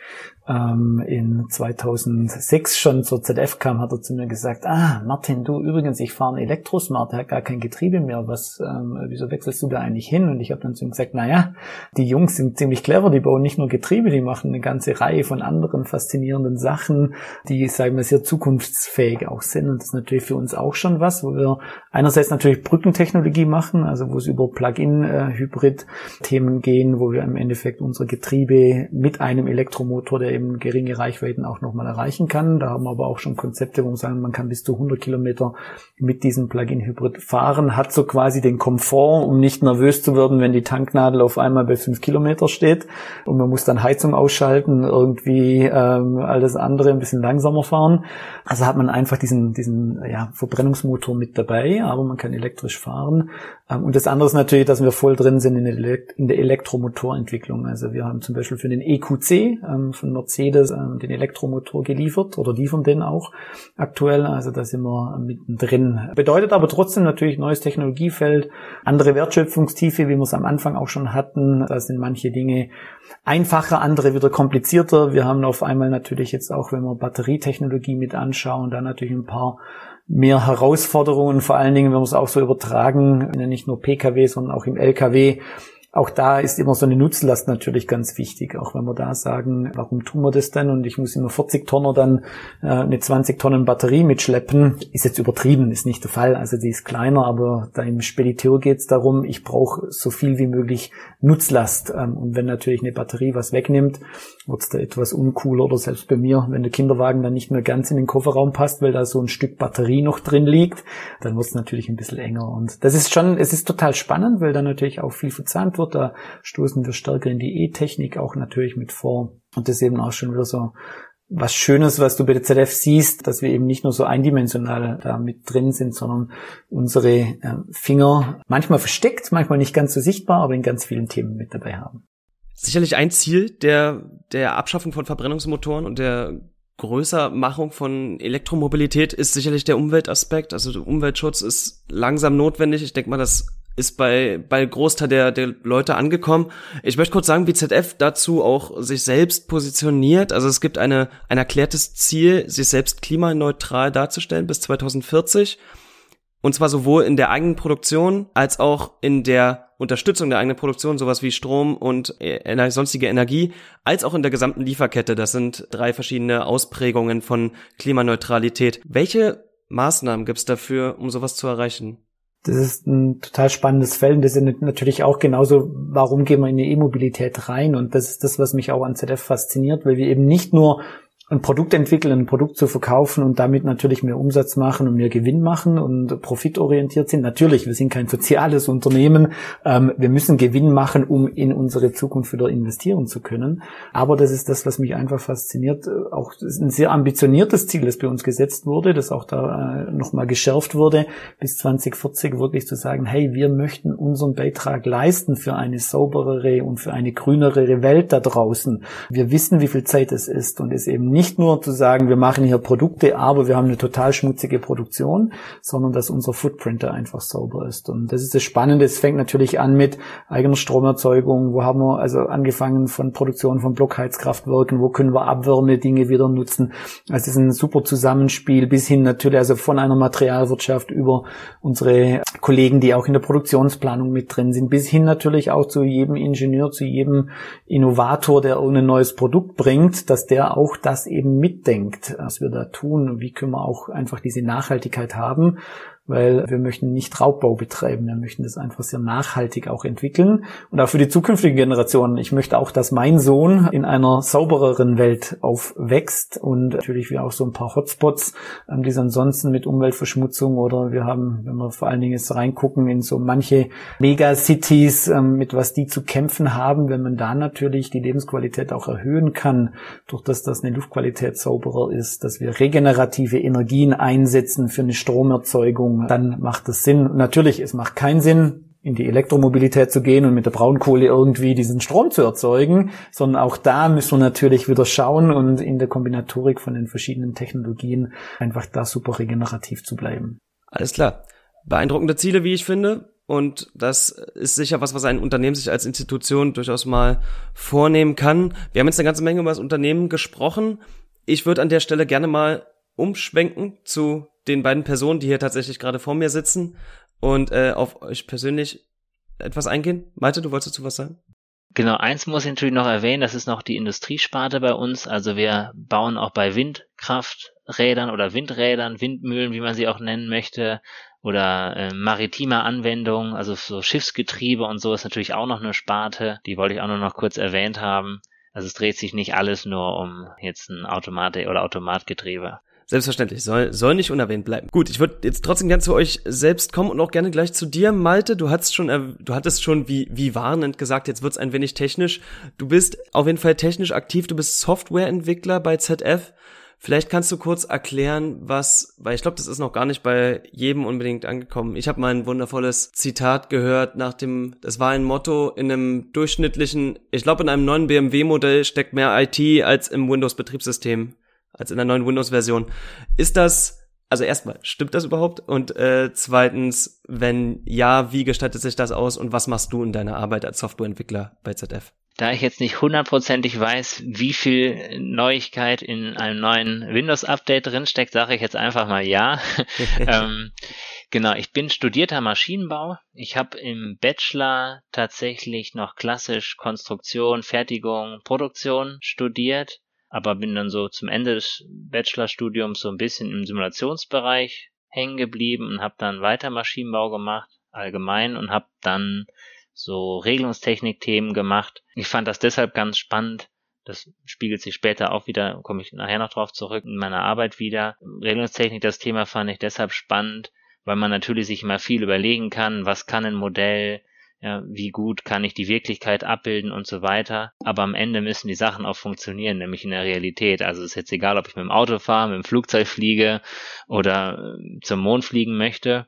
ähm, in 2006 schon zur ZF kam, hat er zu mir gesagt, ah, Martin, du übrigens, ich fahre einen Elektrosmart, der hat gar kein Getriebe mehr, was, ähm, wieso wechselst du da eigentlich hin? Und ich habe dann zu ihm gesagt, naja, die Jungs sind ziemlich clever, die bauen nicht nur Getriebe, die machen eine ganze Reihe von anderen faszinierenden Sachen, die, sagen wir, sehr zukunftsfähig auch sind. Und das ist natürlich für uns auch schon was, wo wir einerseits natürlich Brückentechnologie machen, also wo es über Plug-in-Hybrid-Themen gehen, wo wir im Endeffekt unsere Getriebe mit einem Elektromotor, der eben geringe Reichweiten auch nochmal erreichen kann. Da haben wir aber auch schon Konzepte, wo wir sagen, man kann bis zu 100 Kilometer mit diesem Plug-in-Hybrid fahren, hat so quasi den Komfort, um nicht nervös zu werden, wenn die Tanknadel auf einmal bei 5 Kilometer steht und man muss dann Heizung ausschalten, irgendwie ähm, alles andere ein bisschen langsamer fahren. Also hat man einfach diesen, diesen ja, Verbrennungsmotor mit dabei, aber man kann elektrisch fahren. Ähm, und das andere andere ist natürlich, dass wir voll drin sind in der, in der Elektromotorentwicklung. Also wir haben zum Beispiel für den EQC ähm, von Mercedes ähm, den Elektromotor geliefert oder liefern den auch aktuell. Also da sind wir mittendrin. Bedeutet aber trotzdem natürlich neues Technologiefeld, andere Wertschöpfungstiefe, wie wir es am Anfang auch schon hatten. Da sind manche Dinge einfacher, andere wieder komplizierter. Wir haben auf einmal natürlich jetzt auch, wenn wir Batterietechnologie mit anschauen, da natürlich ein paar mehr Herausforderungen, vor allen Dingen, wenn wir es auch so übertragen, nicht nur Pkw, sondern auch im Lkw, auch da ist immer so eine Nutzlast natürlich ganz wichtig. Auch wenn wir da sagen, warum tun wir das denn? Und ich muss immer 40 Tonner dann äh, eine 20 Tonnen Batterie mitschleppen, ist jetzt übertrieben, ist nicht der Fall. Also die ist kleiner, aber da im Spediteur geht es darum, ich brauche so viel wie möglich Nutzlast. Ähm, und wenn natürlich eine Batterie was wegnimmt, wird es da etwas uncooler oder selbst bei mir, wenn der Kinderwagen dann nicht mehr ganz in den Kofferraum passt, weil da so ein Stück Batterie noch drin liegt, dann wird es natürlich ein bisschen enger. Und das ist schon, es ist total spannend, weil da natürlich auch viel verzahnt wird. Da stoßen wir stärker in die E-Technik auch natürlich mit vor. Und das ist eben auch schon wieder so was Schönes, was du bei der ZF siehst, dass wir eben nicht nur so eindimensional da mit drin sind, sondern unsere äh, Finger manchmal versteckt, manchmal nicht ganz so sichtbar, aber in ganz vielen Themen mit dabei haben. Sicherlich ein Ziel der, der Abschaffung von Verbrennungsmotoren und der Größermachung von Elektromobilität ist sicherlich der Umweltaspekt. Also Umweltschutz ist langsam notwendig. Ich denke mal, das ist bei, bei Großteil der, der Leute angekommen. Ich möchte kurz sagen, wie ZF dazu auch sich selbst positioniert. Also es gibt eine, ein erklärtes Ziel, sich selbst klimaneutral darzustellen bis 2040. Und zwar sowohl in der eigenen Produktion als auch in der Unterstützung der eigenen Produktion, sowas wie Strom und äh, sonstige Energie, als auch in der gesamten Lieferkette. Das sind drei verschiedene Ausprägungen von Klimaneutralität. Welche Maßnahmen gibt es dafür, um sowas zu erreichen? Das ist ein total spannendes Feld und das ist natürlich auch genauso, warum gehen wir in die E-Mobilität rein? Und das ist das, was mich auch an ZF fasziniert, weil wir eben nicht nur ein Produkt entwickeln, ein Produkt zu verkaufen und damit natürlich mehr Umsatz machen und mehr Gewinn machen und profitorientiert sind. Natürlich, wir sind kein soziales Unternehmen. Ähm, wir müssen Gewinn machen, um in unsere Zukunft wieder investieren zu können. Aber das ist das, was mich einfach fasziniert. Auch ein sehr ambitioniertes Ziel, das bei uns gesetzt wurde, das auch da äh, nochmal geschärft wurde, bis 2040 wirklich zu sagen, hey, wir möchten unseren Beitrag leisten für eine sauberere und für eine grünere Welt da draußen. Wir wissen, wie viel Zeit es ist und es eben nicht nicht nur zu sagen, wir machen hier Produkte, aber wir haben eine total schmutzige Produktion, sondern dass unser Footprint einfach sauber ist. Und das ist das Spannende. Es fängt natürlich an mit eigener Stromerzeugung. Wo haben wir also angefangen von Produktion von Blockheizkraftwerken? Wo können wir Abwärme-Dinge wieder nutzen? Also es ist ein super Zusammenspiel bis hin natürlich also von einer Materialwirtschaft über unsere Kollegen, die auch in der Produktionsplanung mit drin sind, bis hin natürlich auch zu jedem Ingenieur, zu jedem Innovator, der irgendein neues Produkt bringt, dass der auch das eben mitdenkt, was wir da tun. Wie können wir auch einfach diese Nachhaltigkeit haben? Weil wir möchten nicht Raubbau betreiben, wir möchten das einfach sehr nachhaltig auch entwickeln und auch für die zukünftigen Generationen. Ich möchte auch, dass mein Sohn in einer saubereren Welt aufwächst und natürlich wir auch so ein paar Hotspots, die ansonsten mit Umweltverschmutzung oder wir haben, wenn wir vor allen Dingen jetzt reingucken in so manche Megacities, ähm, mit was die zu kämpfen haben, wenn man da natürlich die Lebensqualität auch erhöhen kann, durch das, dass eine Luftqualität sauberer ist, dass wir regenerative Energien einsetzen für eine Stromerzeugung, dann macht es Sinn. Natürlich, es macht keinen Sinn, in die Elektromobilität zu gehen und mit der Braunkohle irgendwie diesen Strom zu erzeugen, sondern auch da müssen wir natürlich wieder schauen und in der Kombinatorik von den verschiedenen Technologien einfach da super regenerativ zu bleiben. Alles klar. Beeindruckende Ziele, wie ich finde. Und das ist sicher was, was ein Unternehmen sich als Institution durchaus mal vornehmen kann. Wir haben jetzt eine ganze Menge über das Unternehmen gesprochen. Ich würde an der Stelle gerne mal umschwenken zu den beiden Personen, die hier tatsächlich gerade vor mir sitzen und äh, auf euch persönlich etwas eingehen. Malte, du wolltest dazu was sagen? Genau, eins muss ich natürlich noch erwähnen, das ist noch die Industriesparte bei uns. Also wir bauen auch bei Windkrafträdern oder Windrädern, Windmühlen, wie man sie auch nennen möchte, oder äh, maritime Anwendungen, also so Schiffsgetriebe und so ist natürlich auch noch eine Sparte. Die wollte ich auch nur noch kurz erwähnt haben. Also es dreht sich nicht alles nur um jetzt ein Automat oder Automatgetriebe. Selbstverständlich, soll, soll nicht unerwähnt bleiben. Gut, ich würde jetzt trotzdem gerne zu euch selbst kommen und auch gerne gleich zu dir, Malte. Du hattest schon, du hattest schon wie, wie warnend gesagt, jetzt wird's ein wenig technisch. Du bist auf jeden Fall technisch aktiv, du bist Softwareentwickler bei ZF. Vielleicht kannst du kurz erklären, was, weil ich glaube, das ist noch gar nicht bei jedem unbedingt angekommen. Ich habe mal ein wundervolles Zitat gehört nach dem, das war ein Motto in einem durchschnittlichen, ich glaube, in einem neuen BMW-Modell steckt mehr IT als im Windows-Betriebssystem, als in der neuen Windows-Version. Ist das, also erstmal, stimmt das überhaupt? Und äh, zweitens, wenn ja, wie gestaltet sich das aus und was machst du in deiner Arbeit als Softwareentwickler bei ZF? Da ich jetzt nicht hundertprozentig weiß, wie viel Neuigkeit in einem neuen Windows-Update drinsteckt, sage ich jetzt einfach mal ja. ähm, genau, ich bin studierter Maschinenbau. Ich habe im Bachelor tatsächlich noch klassisch Konstruktion, Fertigung, Produktion studiert, aber bin dann so zum Ende des Bachelorstudiums so ein bisschen im Simulationsbereich hängen geblieben und habe dann weiter Maschinenbau gemacht, allgemein, und habe dann so Regelungstechnik-Themen gemacht. Ich fand das deshalb ganz spannend. Das spiegelt sich später auch wieder, komme ich nachher noch drauf zurück, in meiner Arbeit wieder. Regelungstechnik, das Thema fand ich deshalb spannend, weil man natürlich sich immer viel überlegen kann, was kann ein Modell, ja, wie gut kann ich die Wirklichkeit abbilden und so weiter. Aber am Ende müssen die Sachen auch funktionieren, nämlich in der Realität. Also es ist jetzt egal, ob ich mit dem Auto fahre, mit dem Flugzeug fliege oder äh, zum Mond fliegen möchte.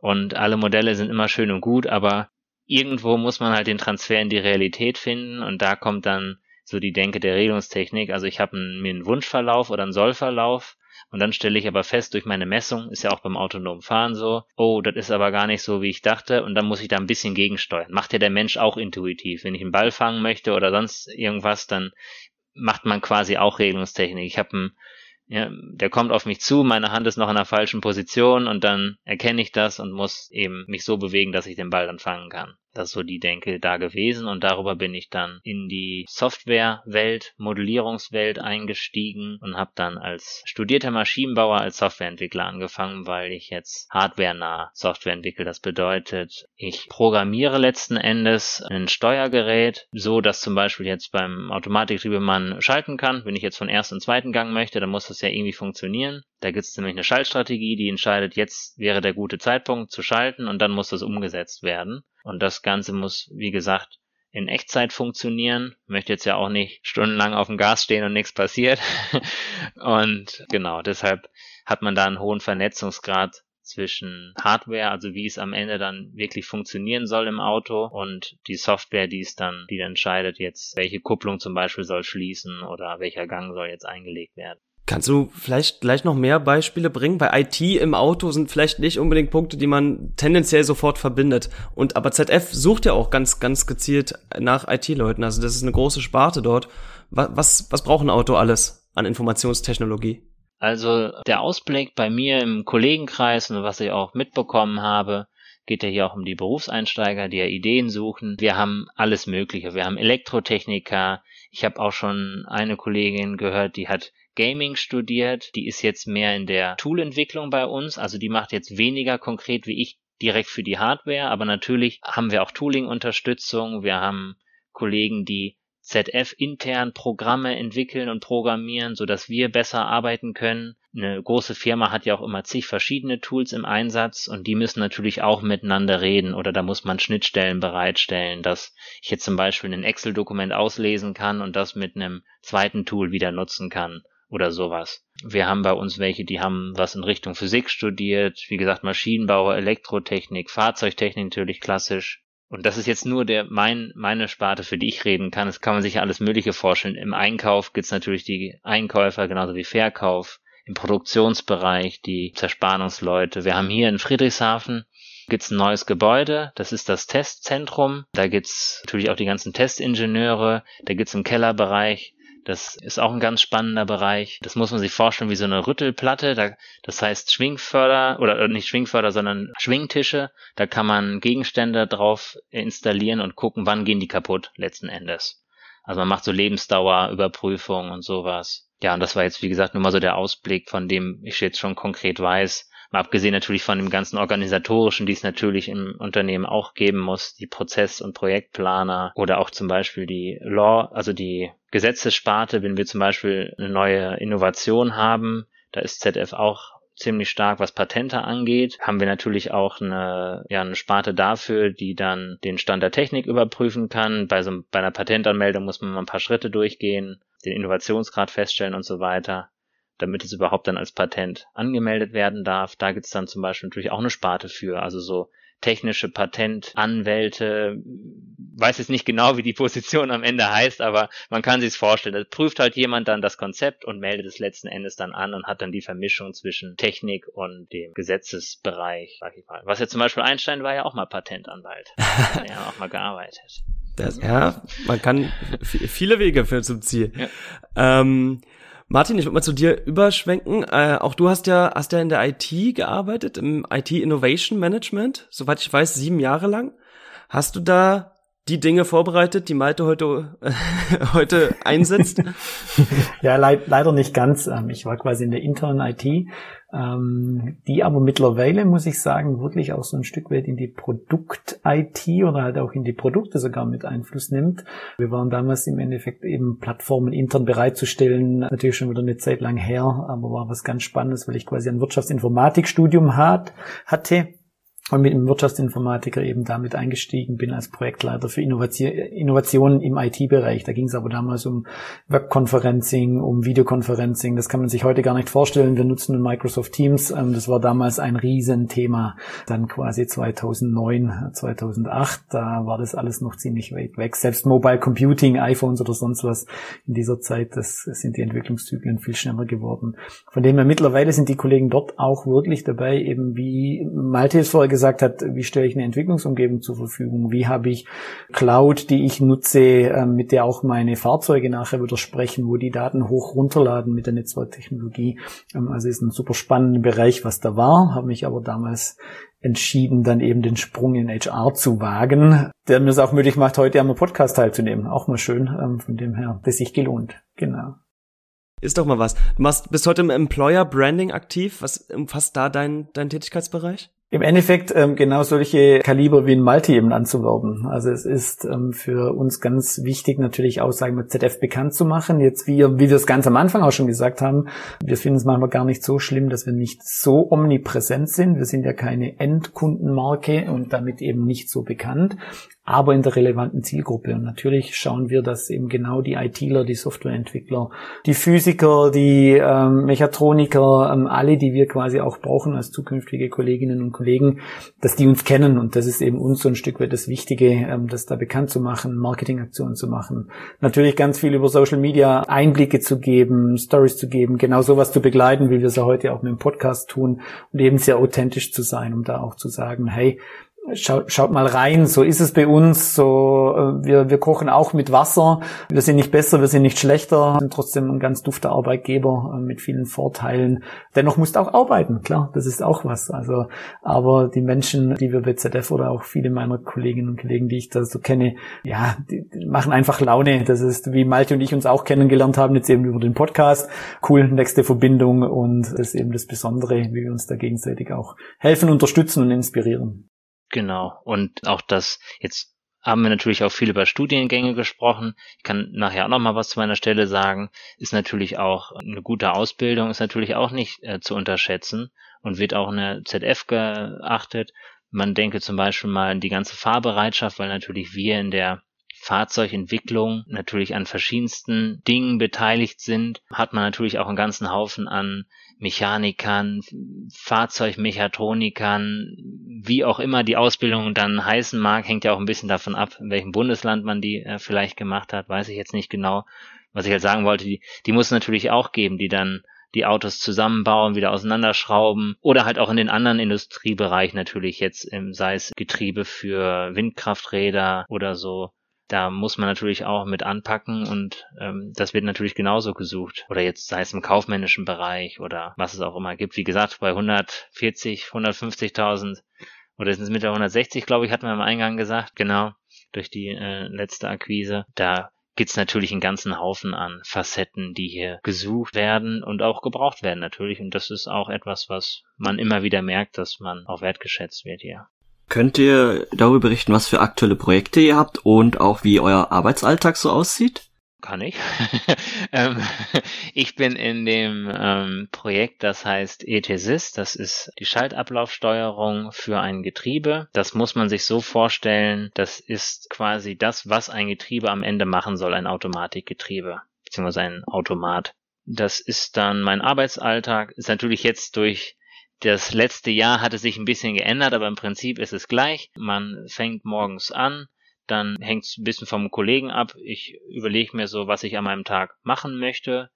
Und alle Modelle sind immer schön und gut, aber irgendwo muss man halt den Transfer in die Realität finden und da kommt dann so die Denke der Regelungstechnik. Also ich habe mir einen Wunschverlauf oder einen Sollverlauf und dann stelle ich aber fest durch meine Messung, ist ja auch beim autonomen Fahren so, oh, das ist aber gar nicht so, wie ich dachte und dann muss ich da ein bisschen gegensteuern. Macht ja der Mensch auch intuitiv. Wenn ich einen Ball fangen möchte oder sonst irgendwas, dann macht man quasi auch Regelungstechnik. Ich habe einen ja, der kommt auf mich zu, meine Hand ist noch in der falschen Position und dann erkenne ich das und muss eben mich so bewegen, dass ich den Ball dann fangen kann. Das ist so die Denke da gewesen und darüber bin ich dann in die Softwarewelt, Modellierungswelt eingestiegen und habe dann als studierter Maschinenbauer als Softwareentwickler angefangen, weil ich jetzt hardwarenah Software entwickle. Das bedeutet, ich programmiere letzten Endes ein Steuergerät, so dass zum Beispiel jetzt beim Automatikgetriebe man schalten kann. Wenn ich jetzt von ersten und zweiten Gang möchte, dann muss das ja irgendwie funktionieren. Da gibt es nämlich eine Schaltstrategie, die entscheidet, jetzt wäre der gute Zeitpunkt zu schalten und dann muss das umgesetzt werden. Und das Ganze muss, wie gesagt, in Echtzeit funktionieren. Möchte jetzt ja auch nicht stundenlang auf dem Gas stehen und nichts passiert. und genau, deshalb hat man da einen hohen Vernetzungsgrad zwischen Hardware, also wie es am Ende dann wirklich funktionieren soll im Auto und die Software, die es dann, die entscheidet jetzt, welche Kupplung zum Beispiel soll schließen oder welcher Gang soll jetzt eingelegt werden. Kannst du vielleicht gleich noch mehr Beispiele bringen? Bei IT im Auto sind vielleicht nicht unbedingt Punkte, die man tendenziell sofort verbindet. Und aber ZF sucht ja auch ganz, ganz gezielt nach IT-Leuten. Also das ist eine große Sparte dort. Was, was, was braucht ein Auto alles an Informationstechnologie? Also der Ausblick bei mir im Kollegenkreis und was ich auch mitbekommen habe, geht ja hier auch um die Berufseinsteiger, die ja Ideen suchen. Wir haben alles Mögliche. Wir haben Elektrotechniker. Ich habe auch schon eine Kollegin gehört, die hat Gaming studiert. Die ist jetzt mehr in der Toolentwicklung bei uns. Also die macht jetzt weniger konkret wie ich direkt für die Hardware. Aber natürlich haben wir auch Tooling-Unterstützung. Wir haben Kollegen, die ZF intern Programme entwickeln und programmieren, so dass wir besser arbeiten können. Eine große Firma hat ja auch immer zig verschiedene Tools im Einsatz und die müssen natürlich auch miteinander reden oder da muss man Schnittstellen bereitstellen, dass ich jetzt zum Beispiel ein Excel-Dokument auslesen kann und das mit einem zweiten Tool wieder nutzen kann oder sowas. Wir haben bei uns welche, die haben was in Richtung Physik studiert, wie gesagt Maschinenbauer, Elektrotechnik, Fahrzeugtechnik natürlich klassisch. Und das ist jetzt nur der mein meine Sparte, für die ich reden kann. Das kann man sich alles Mögliche vorstellen. Im Einkauf gibt's natürlich die Einkäufer genauso wie Verkauf. Im Produktionsbereich die Zerspannungsleute. Wir haben hier in Friedrichshafen gibt's ein neues Gebäude, das ist das Testzentrum. Da gibt's natürlich auch die ganzen Testingenieure, da gibt's im Kellerbereich das ist auch ein ganz spannender Bereich. Das muss man sich vorstellen wie so eine Rüttelplatte. Da, das heißt Schwingförder oder äh, nicht Schwingförder, sondern Schwingtische. Da kann man Gegenstände drauf installieren und gucken, wann gehen die kaputt letzten Endes. Also man macht so Lebensdauerüberprüfung und sowas. Ja, und das war jetzt, wie gesagt, nur mal so der Ausblick, von dem ich jetzt schon konkret weiß. Mal abgesehen natürlich von dem ganzen organisatorischen, die es natürlich im Unternehmen auch geben muss, die Prozess- und Projektplaner oder auch zum Beispiel die Law, also die Gesetzessparte, wenn wir zum Beispiel eine neue Innovation haben, da ist ZF auch ziemlich stark, was Patente angeht. Haben wir natürlich auch eine, ja, eine Sparte dafür, die dann den Stand der Technik überprüfen kann. Bei, so, bei einer Patentanmeldung muss man mal ein paar Schritte durchgehen, den Innovationsgrad feststellen und so weiter. damit es überhaupt dann als Patent angemeldet werden darf. Da gibt's dann zum Beispiel natürlich auch eine Sparte für, also so technische Patentanwälte, weiß jetzt nicht genau, wie die Position am Ende heißt, aber man kann sich vorstellen. Da prüft halt jemand dann das Konzept und meldet es letzten Endes dann an und hat dann die Vermischung zwischen Technik und dem Gesetzesbereich, sag ich mal. Was ja zum Beispiel Einstein war ja auch mal Patentanwalt. hat ja auch mal gearbeitet. Das, ja, man kann viele Wege für zum Ziel. Ja. Ähm, Martin, ich würde mal zu dir überschwenken. Äh, auch du hast ja, hast ja in der IT gearbeitet, im IT Innovation Management, soweit ich weiß, sieben Jahre lang. Hast du da die Dinge vorbereitet, die Malte heute, äh, heute einsetzt? ja, leid, leider nicht ganz. Ähm, ich war quasi in der internen IT, ähm, die aber mittlerweile, muss ich sagen, wirklich auch so ein Stück weit in die Produkt-IT oder halt auch in die Produkte sogar mit Einfluss nimmt. Wir waren damals im Endeffekt eben Plattformen intern bereitzustellen, natürlich schon wieder eine Zeit lang her, aber war was ganz Spannendes, weil ich quasi ein Wirtschaftsinformatikstudium hat, hatte und mit dem Wirtschaftsinformatiker eben damit eingestiegen bin als Projektleiter für Innovationen im IT-Bereich. Da ging es aber damals um Webconferencing, um Videoconferencing. Das kann man sich heute gar nicht vorstellen. Wir nutzen Microsoft Teams. Ähm, das war damals ein Riesenthema. Dann quasi 2009, 2008, da war das alles noch ziemlich weit weg. Selbst Mobile Computing, iPhones oder sonst was in dieser Zeit, das sind die Entwicklungszyklen viel schneller geworden. Von dem her mittlerweile sind die Kollegen dort auch wirklich dabei, eben wie Malte es vorher gesagt hat, wie stelle ich eine Entwicklungsumgebung zur Verfügung? Wie habe ich Cloud, die ich nutze, ähm, mit der auch meine Fahrzeuge nachher wieder wo die Daten hoch runterladen mit der Netzwerktechnologie? Ähm, also ist ein super spannender Bereich, was da war, habe mich aber damals entschieden, dann eben den Sprung in HR zu wagen, der mir es auch möglich macht, heute am Podcast teilzunehmen. Auch mal schön, ähm, von dem her, das sich gelohnt. Genau. Ist doch mal was. Du bist heute im Employer Branding aktiv. Was umfasst da dein, dein Tätigkeitsbereich? Im Endeffekt ähm, genau solche Kaliber wie ein Malti eben anzuwerben. Also es ist ähm, für uns ganz wichtig, natürlich Aussagen mit ZF bekannt zu machen. Jetzt, wie, wie wir es ganz am Anfang auch schon gesagt haben, wir finden es manchmal gar nicht so schlimm, dass wir nicht so omnipräsent sind. Wir sind ja keine Endkundenmarke und damit eben nicht so bekannt aber in der relevanten Zielgruppe. Und natürlich schauen wir, dass eben genau die ITler, die Softwareentwickler, die Physiker, die ähm, Mechatroniker, ähm, alle, die wir quasi auch brauchen als zukünftige Kolleginnen und Kollegen, dass die uns kennen. Und das ist eben uns so ein Stück weit das Wichtige, ähm, das da bekannt zu machen, Marketingaktionen zu machen. Natürlich ganz viel über Social Media Einblicke zu geben, Stories zu geben, genau sowas zu begleiten, wie wir es ja heute auch mit dem Podcast tun und eben sehr authentisch zu sein, um da auch zu sagen, hey, Schaut, schaut mal rein, so ist es bei uns. So, äh, wir, wir kochen auch mit Wasser. Wir sind nicht besser, wir sind nicht schlechter, sind trotzdem ein ganz dufter Arbeitgeber äh, mit vielen Vorteilen. Dennoch musst du auch arbeiten, klar, das ist auch was. Also, aber die Menschen, die wir bei ZDF oder auch viele meiner Kolleginnen und Kollegen, die ich da so kenne, ja, die, die machen einfach Laune. Das ist, wie Malte und ich uns auch kennengelernt haben, jetzt eben über den Podcast. Cool, nächste Verbindung und das ist eben das Besondere, wie wir uns da gegenseitig auch helfen, unterstützen und inspirieren. Genau. Und auch das, jetzt haben wir natürlich auch viel über Studiengänge gesprochen. Ich kann nachher auch noch mal was zu meiner Stelle sagen. Ist natürlich auch eine gute Ausbildung, ist natürlich auch nicht äh, zu unterschätzen und wird auch in der ZF geachtet. Man denke zum Beispiel mal an die ganze Fahrbereitschaft, weil natürlich wir in der Fahrzeugentwicklung natürlich an verschiedensten Dingen beteiligt sind, hat man natürlich auch einen ganzen Haufen an Mechanikern, Fahrzeugmechatronikern, wie auch immer die Ausbildung dann heißen mag, hängt ja auch ein bisschen davon ab, in welchem Bundesland man die äh, vielleicht gemacht hat, weiß ich jetzt nicht genau. Was ich halt sagen wollte, die, die muss es natürlich auch geben, die dann die Autos zusammenbauen, wieder auseinanderschrauben oder halt auch in den anderen Industriebereichen natürlich jetzt, sei es Getriebe für Windkrafträder oder so, da muss man natürlich auch mit anpacken und ähm, das wird natürlich genauso gesucht. Oder jetzt sei es im kaufmännischen Bereich oder was es auch immer gibt. Wie gesagt, bei 140, 150.000 oder sind es mit der 160, glaube ich, hatten wir am Eingang gesagt, genau, durch die äh, letzte Akquise. Da gibt's natürlich einen ganzen Haufen an Facetten, die hier gesucht werden und auch gebraucht werden natürlich. Und das ist auch etwas, was man immer wieder merkt, dass man auch wertgeschätzt wird hier. Könnt ihr darüber berichten, was für aktuelle Projekte ihr habt und auch wie euer Arbeitsalltag so aussieht? Kann ich. ähm, ich bin in dem ähm, Projekt, das heißt ETSYS, das ist die Schaltablaufsteuerung für ein Getriebe. Das muss man sich so vorstellen, das ist quasi das, was ein Getriebe am Ende machen soll, ein Automatikgetriebe, beziehungsweise ein Automat. Das ist dann mein Arbeitsalltag. Ist natürlich jetzt durch das letzte Jahr hat es sich ein bisschen geändert, aber im Prinzip ist es gleich. Man fängt morgens an, dann hängt es ein bisschen vom Kollegen ab. Ich überlege mir so, was ich an meinem Tag machen möchte.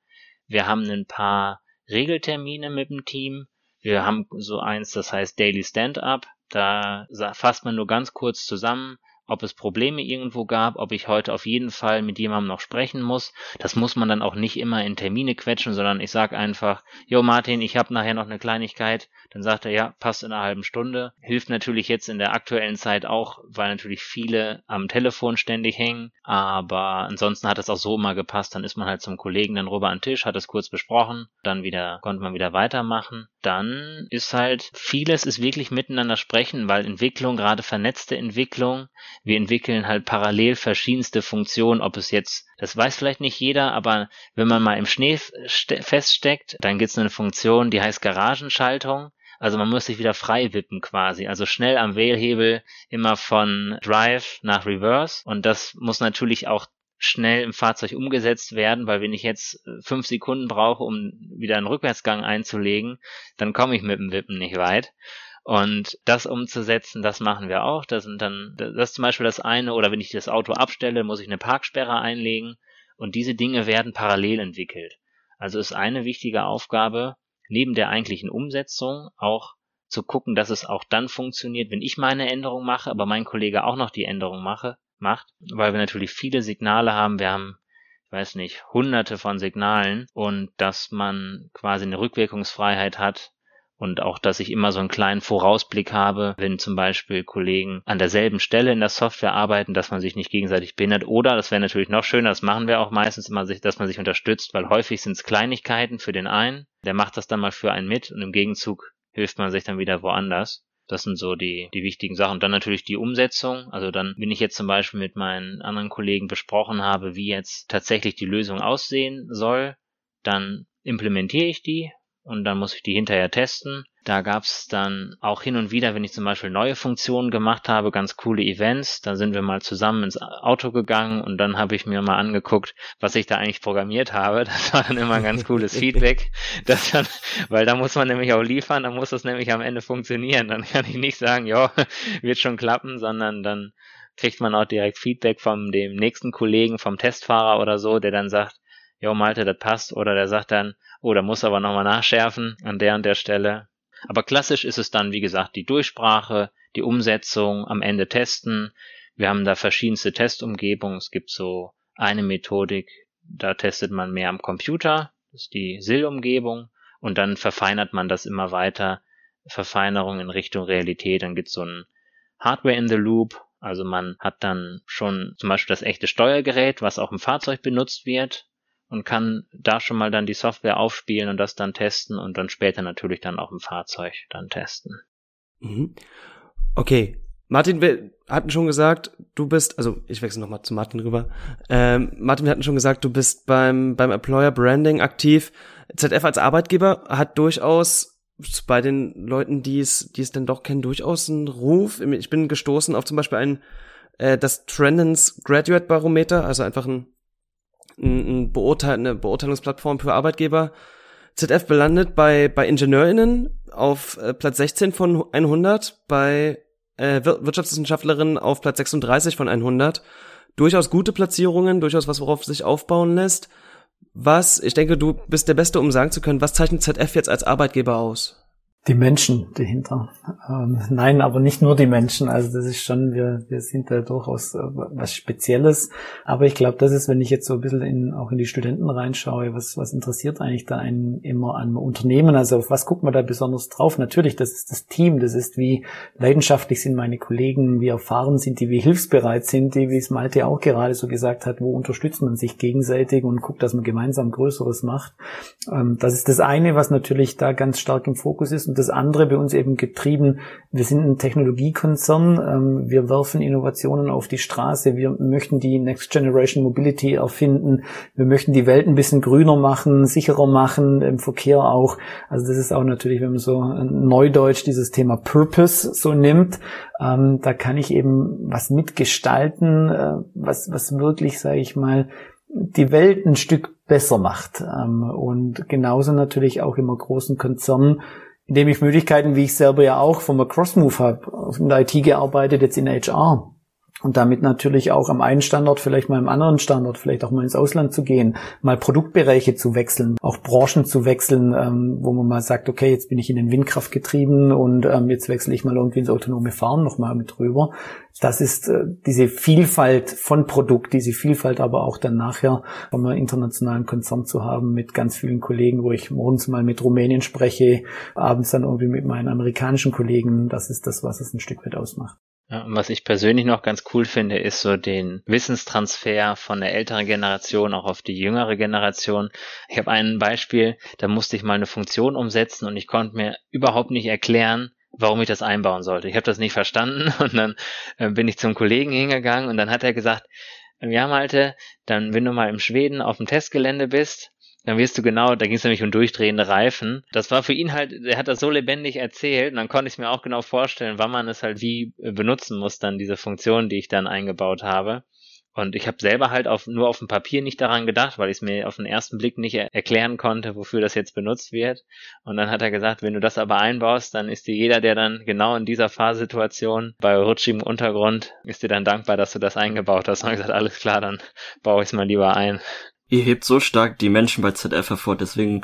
Wir haben ein paar Regeltermine mit dem Team. Wir haben so eins, das heißt Daily Stand-up. Da fasst man nur ganz kurz zusammen, ob es Probleme irgendwo gab, ob ich heute auf jeden Fall mit jemandem noch sprechen muss. Das muss man dann auch nicht immer in Termine quetschen, sondern ich sage einfach, Jo Martin, ich habe nachher noch eine Kleinigkeit. Dann sagt er, ja, passt in einer halben Stunde. Hilft natürlich jetzt in der aktuellen Zeit auch, weil natürlich viele am Telefon ständig hängen. Aber ansonsten hat es auch so immer gepasst. Dann ist man halt zum Kollegen dann rüber an den Tisch, hat es kurz besprochen, dann wieder konnte man wieder weitermachen. Dann ist halt vieles ist wirklich miteinander sprechen, weil Entwicklung, gerade vernetzte Entwicklung, wir entwickeln halt parallel verschiedenste Funktionen, ob es jetzt, das weiß vielleicht nicht jeder, aber wenn man mal im Schnee feststeckt, dann gibt es eine Funktion, die heißt Garagenschaltung. Also man muss sich wieder frei wippen quasi. Also schnell am Wählhebel immer von Drive nach Reverse. Und das muss natürlich auch schnell im Fahrzeug umgesetzt werden, weil wenn ich jetzt äh, fünf Sekunden brauche, um wieder einen Rückwärtsgang einzulegen, dann komme ich mit dem Wippen nicht weit. Und das umzusetzen, das machen wir auch. Das sind dann, das ist zum Beispiel das eine, oder wenn ich das Auto abstelle, muss ich eine Parksperre einlegen. Und diese Dinge werden parallel entwickelt. Also ist eine wichtige Aufgabe, neben der eigentlichen Umsetzung auch zu gucken, dass es auch dann funktioniert, wenn ich meine Änderung mache, aber mein Kollege auch noch die Änderung mache, macht, weil wir natürlich viele Signale haben. Wir haben, ich weiß nicht, hunderte von Signalen und dass man quasi eine Rückwirkungsfreiheit hat, und auch, dass ich immer so einen kleinen Vorausblick habe, wenn zum Beispiel Kollegen an derselben Stelle in der Software arbeiten, dass man sich nicht gegenseitig behindert. Oder, das wäre natürlich noch schöner, das machen wir auch meistens immer, dass man sich unterstützt, weil häufig sind es Kleinigkeiten für den einen, der macht das dann mal für einen mit und im Gegenzug hilft man sich dann wieder woanders. Das sind so die, die wichtigen Sachen. Und dann natürlich die Umsetzung. Also dann, wenn ich jetzt zum Beispiel mit meinen anderen Kollegen besprochen habe, wie jetzt tatsächlich die Lösung aussehen soll, dann implementiere ich die, und dann muss ich die hinterher testen. Da gab's dann auch hin und wieder, wenn ich zum Beispiel neue Funktionen gemacht habe, ganz coole Events. Da sind wir mal zusammen ins Auto gegangen und dann habe ich mir mal angeguckt, was ich da eigentlich programmiert habe. Das war dann immer ein ganz cooles Feedback. Das dann, weil da muss man nämlich auch liefern, da muss das nämlich am Ende funktionieren. Dann kann ich nicht sagen, ja, wird schon klappen, sondern dann kriegt man auch direkt Feedback von dem nächsten Kollegen, vom Testfahrer oder so, der dann sagt, jo Malte, das passt, oder der sagt dann, oh, da muss aber nochmal nachschärfen an der und der Stelle. Aber klassisch ist es dann, wie gesagt, die Durchsprache, die Umsetzung, am Ende testen. Wir haben da verschiedenste Testumgebungen. Es gibt so eine Methodik, da testet man mehr am Computer, das ist die SIL-Umgebung, und dann verfeinert man das immer weiter, Verfeinerung in Richtung Realität. Dann gibt es so ein Hardware in the Loop, also man hat dann schon zum Beispiel das echte Steuergerät, was auch im Fahrzeug benutzt wird, und kann da schon mal dann die Software aufspielen und das dann testen und dann später natürlich dann auch im Fahrzeug dann testen. Mhm. Okay. Martin, wir hatten schon gesagt, du bist, also ich wechsle nochmal zu Martin rüber. Ähm, Martin, wir hatten schon gesagt, du bist beim, beim Employer Branding aktiv. ZF als Arbeitgeber hat durchaus bei den Leuten, die es, die es denn doch kennen, durchaus einen Ruf. Ich bin gestoßen auf zum Beispiel ein, äh, das Trendens Graduate Barometer, also einfach ein ein Beurteil eine Beurteilungsplattform für Arbeitgeber. ZF belandet bei, bei IngenieurInnen auf äh, Platz 16 von 100, bei äh, Wirtschaftswissenschaftlerinnen auf Platz 36 von 100. Durchaus gute Platzierungen, durchaus was, worauf sich aufbauen lässt. Was, ich denke, du bist der Beste, um sagen zu können, was zeichnet ZF jetzt als Arbeitgeber aus? Die Menschen dahinter. Ähm, nein, aber nicht nur die Menschen. Also das ist schon, wir, wir sind da durchaus äh, was Spezielles. Aber ich glaube, das ist, wenn ich jetzt so ein bisschen in, auch in die Studenten reinschaue, was, was interessiert eigentlich da einen immer an Unternehmen? Also auf was guckt man da besonders drauf? Natürlich, das ist das Team. Das ist, wie leidenschaftlich sind meine Kollegen, wie erfahren sind die, wie hilfsbereit sind die, wie es Malte auch gerade so gesagt hat, wo unterstützt man sich gegenseitig und guckt, dass man gemeinsam Größeres macht. Ähm, das ist das eine, was natürlich da ganz stark im Fokus ist. Und das andere bei uns eben getrieben, wir sind ein Technologiekonzern, ähm, wir werfen Innovationen auf die Straße, wir möchten die Next Generation Mobility erfinden, wir möchten die Welt ein bisschen grüner machen, sicherer machen, im Verkehr auch. Also das ist auch natürlich, wenn man so neudeutsch dieses Thema Purpose so nimmt, ähm, da kann ich eben was mitgestalten, äh, was, was wirklich, sage ich mal, die Welt ein Stück besser macht. Ähm, und genauso natürlich auch immer großen Konzernen, indem ich Möglichkeiten, wie ich selber ja auch vom Crossmove habe, in der IT gearbeitet, jetzt in HR und damit natürlich auch am einen Standort, vielleicht mal am anderen Standort, vielleicht auch mal ins Ausland zu gehen, mal Produktbereiche zu wechseln, auch Branchen zu wechseln, ähm, wo man mal sagt, okay, jetzt bin ich in den Windkraft getrieben und ähm, jetzt wechsle ich mal irgendwie ins autonome Fahren nochmal mit rüber. Das ist äh, diese Vielfalt von Produkt, diese Vielfalt aber auch dann nachher vom internationalen Konzern zu haben mit ganz vielen Kollegen, wo ich morgens mal mit Rumänien spreche, abends dann irgendwie mit meinen amerikanischen Kollegen. Das ist das, was es ein Stück weit ausmacht. Was ich persönlich noch ganz cool finde, ist so den Wissenstransfer von der älteren Generation auch auf die jüngere Generation. Ich habe ein Beispiel, da musste ich mal eine Funktion umsetzen und ich konnte mir überhaupt nicht erklären, warum ich das einbauen sollte. Ich habe das nicht verstanden und dann äh, bin ich zum Kollegen hingegangen und dann hat er gesagt, ja Malte, dann wenn du mal im Schweden auf dem Testgelände bist, dann wirst du genau, da ging es nämlich um durchdrehende Reifen. Das war für ihn halt, er hat das so lebendig erzählt und dann konnte ich mir auch genau vorstellen, wann man es halt wie benutzen muss, dann diese Funktion, die ich dann eingebaut habe. Und ich habe selber halt auf, nur auf dem Papier nicht daran gedacht, weil ich es mir auf den ersten Blick nicht er erklären konnte, wofür das jetzt benutzt wird. Und dann hat er gesagt, wenn du das aber einbaust, dann ist dir jeder, der dann genau in dieser Fahrsituation bei rutschigem Untergrund, ist dir dann dankbar, dass du das eingebaut hast. Und ich gesagt, alles klar, dann baue ich es mal lieber ein ihr hebt so stark die Menschen bei ZF hervor, deswegen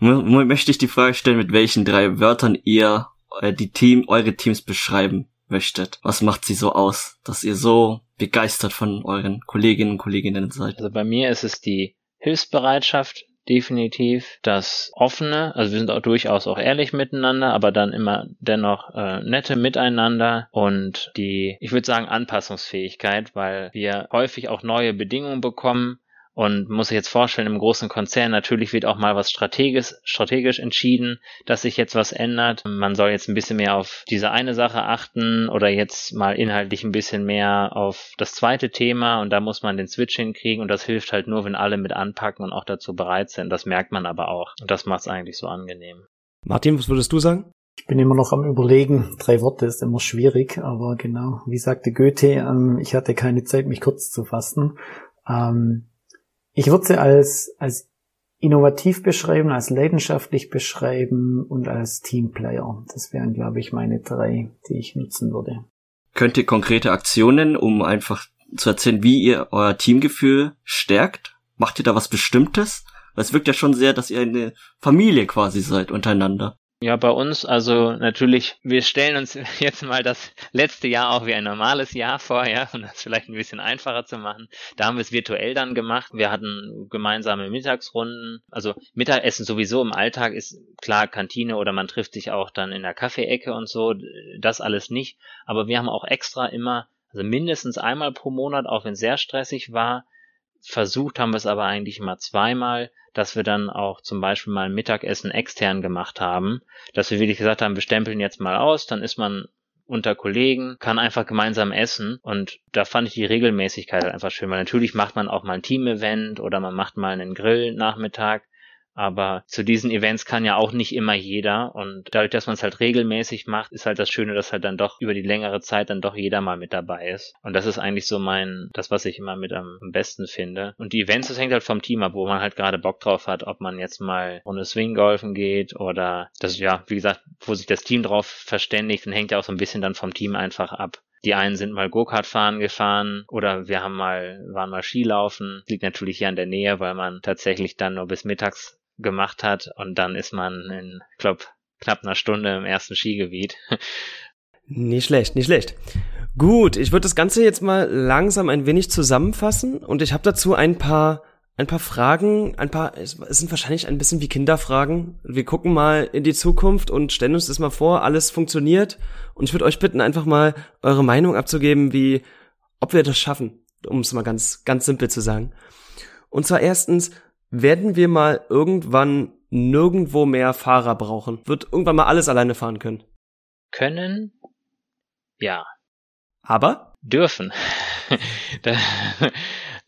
möchte ich die Frage stellen, mit welchen drei Wörtern ihr äh, die Team, eure Teams beschreiben möchtet. Was macht sie so aus, dass ihr so begeistert von euren Kolleginnen und Kolleginnen seid? Also bei mir ist es die Hilfsbereitschaft, definitiv das offene, also wir sind auch durchaus auch ehrlich miteinander, aber dann immer dennoch äh, nette Miteinander und die, ich würde sagen, Anpassungsfähigkeit, weil wir häufig auch neue Bedingungen bekommen, und muss sich jetzt vorstellen, im großen Konzern natürlich wird auch mal was strategisch, strategisch entschieden, dass sich jetzt was ändert. Man soll jetzt ein bisschen mehr auf diese eine Sache achten oder jetzt mal inhaltlich ein bisschen mehr auf das zweite Thema und da muss man den Switch hinkriegen und das hilft halt nur, wenn alle mit anpacken und auch dazu bereit sind. Das merkt man aber auch und das macht es eigentlich so angenehm. Martin, was würdest du sagen? Ich bin immer noch am Überlegen. Drei Worte ist immer schwierig, aber genau, wie sagte Goethe, ähm, ich hatte keine Zeit, mich kurz zu fassen. Ähm, ich würde sie als, als innovativ beschreiben, als leidenschaftlich beschreiben und als Teamplayer. Das wären, glaube ich, meine drei, die ich nutzen würde. Könnt ihr konkrete Aktionen, um einfach zu erzählen, wie ihr euer Teamgefühl stärkt? Macht ihr da was Bestimmtes? Weil es wirkt ja schon sehr, dass ihr eine Familie quasi seid untereinander. Ja, bei uns, also natürlich, wir stellen uns jetzt mal das letzte Jahr auch wie ein normales Jahr vor, ja, um das vielleicht ein bisschen einfacher zu machen. Da haben wir es virtuell dann gemacht. Wir hatten gemeinsame Mittagsrunden. Also Mittagessen sowieso im Alltag ist klar Kantine oder man trifft sich auch dann in der Kaffeeecke und so. Das alles nicht. Aber wir haben auch extra immer, also mindestens einmal pro Monat, auch wenn es sehr stressig war, versucht haben wir es aber eigentlich immer zweimal, dass wir dann auch zum Beispiel mal ein Mittagessen extern gemacht haben, dass wir wirklich gesagt haben, wir stempeln jetzt mal aus, dann ist man unter Kollegen, kann einfach gemeinsam essen und da fand ich die Regelmäßigkeit halt einfach schön, weil natürlich macht man auch mal ein Team-Event oder man macht mal einen Grill-Nachmittag, aber zu diesen Events kann ja auch nicht immer jeder. Und dadurch, dass man es halt regelmäßig macht, ist halt das Schöne, dass halt dann doch über die längere Zeit dann doch jeder mal mit dabei ist. Und das ist eigentlich so mein, das, was ich immer mit am, besten finde. Und die Events, das hängt halt vom Team ab, wo man halt gerade Bock drauf hat, ob man jetzt mal ohne Swing golfen geht oder das, ja, wie gesagt, wo sich das Team drauf verständigt, dann hängt ja auch so ein bisschen dann vom Team einfach ab. Die einen sind mal Go-Kart fahren gefahren oder wir haben mal, waren mal Skilaufen. Liegt natürlich hier an der Nähe, weil man tatsächlich dann nur bis mittags gemacht hat und dann ist man in, glaube knapp einer Stunde im ersten Skigebiet. Nicht schlecht, nicht schlecht. Gut, ich würde das Ganze jetzt mal langsam ein wenig zusammenfassen und ich habe dazu ein paar ein paar Fragen, ein paar, es sind wahrscheinlich ein bisschen wie Kinderfragen. Wir gucken mal in die Zukunft und stellen uns das mal vor, alles funktioniert. Und ich würde euch bitten, einfach mal eure Meinung abzugeben, wie, ob wir das schaffen, um es mal ganz, ganz simpel zu sagen. Und zwar erstens, werden wir mal irgendwann nirgendwo mehr Fahrer brauchen? Wird irgendwann mal alles alleine fahren können? Können? Ja. Aber? Dürfen.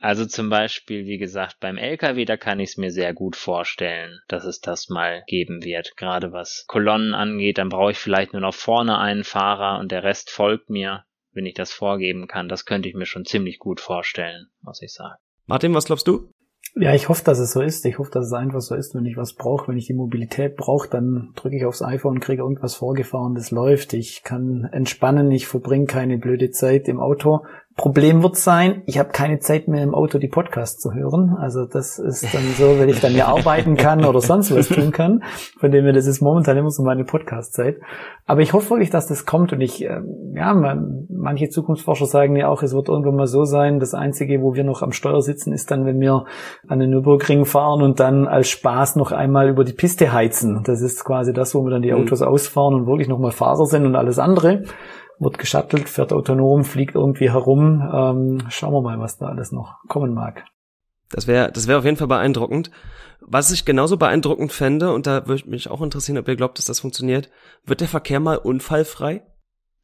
also zum Beispiel, wie gesagt, beim LKW, da kann ich es mir sehr gut vorstellen, dass es das mal geben wird. Gerade was Kolonnen angeht, dann brauche ich vielleicht nur noch vorne einen Fahrer und der Rest folgt mir, wenn ich das vorgeben kann. Das könnte ich mir schon ziemlich gut vorstellen, muss ich sagen. Martin, was glaubst du? Ja, ich hoffe, dass es so ist. Ich hoffe, dass es einfach so ist, wenn ich was brauche, wenn ich die Mobilität brauche, dann drücke ich aufs iPhone, kriege irgendwas vorgefahren, das läuft. Ich kann entspannen, ich verbringe keine blöde Zeit im Auto. Problem wird sein, ich habe keine Zeit mehr im Auto die Podcasts zu hören. Also das ist dann so, wenn ich dann ja arbeiten kann oder sonst was tun kann. Von dem her, das ist momentan immer so meine Podcast-Zeit. Aber ich hoffe wirklich, dass das kommt und ich, äh, ja, man, manche Zukunftsforscher sagen ja auch, es wird irgendwann mal so sein, das Einzige, wo wir noch am Steuer sitzen, ist dann, wenn wir an den Nürburgring fahren und dann als Spaß noch einmal über die Piste heizen. Das ist quasi das, wo wir dann die mhm. Autos mhm. ausfahren und wirklich nochmal Fahrer sind und alles andere wird geschattelt, fährt autonom, fliegt irgendwie herum. Ähm, schauen wir mal, was da alles noch kommen mag. Das wäre das wäre auf jeden Fall beeindruckend. Was ich genauso beeindruckend fände, und da würde mich auch interessieren, ob ihr glaubt, dass das funktioniert, wird der Verkehr mal unfallfrei?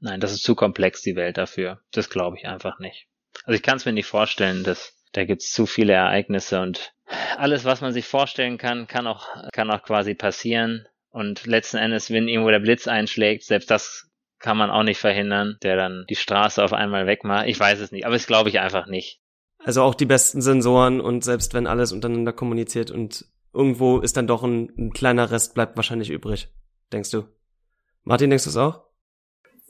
Nein, das ist zu komplex, die Welt dafür. Das glaube ich einfach nicht. Also ich kann es mir nicht vorstellen, dass da gibt's zu viele Ereignisse und alles, was man sich vorstellen kann, kann auch, kann auch quasi passieren. Und letzten Endes, wenn irgendwo der Blitz einschlägt, selbst das kann man auch nicht verhindern, der dann die Straße auf einmal wegmacht. Ich weiß es nicht, aber das glaube ich einfach nicht. Also auch die besten Sensoren und selbst wenn alles untereinander kommuniziert und irgendwo ist dann doch ein, ein kleiner Rest bleibt wahrscheinlich übrig, denkst du? Martin, denkst du es auch?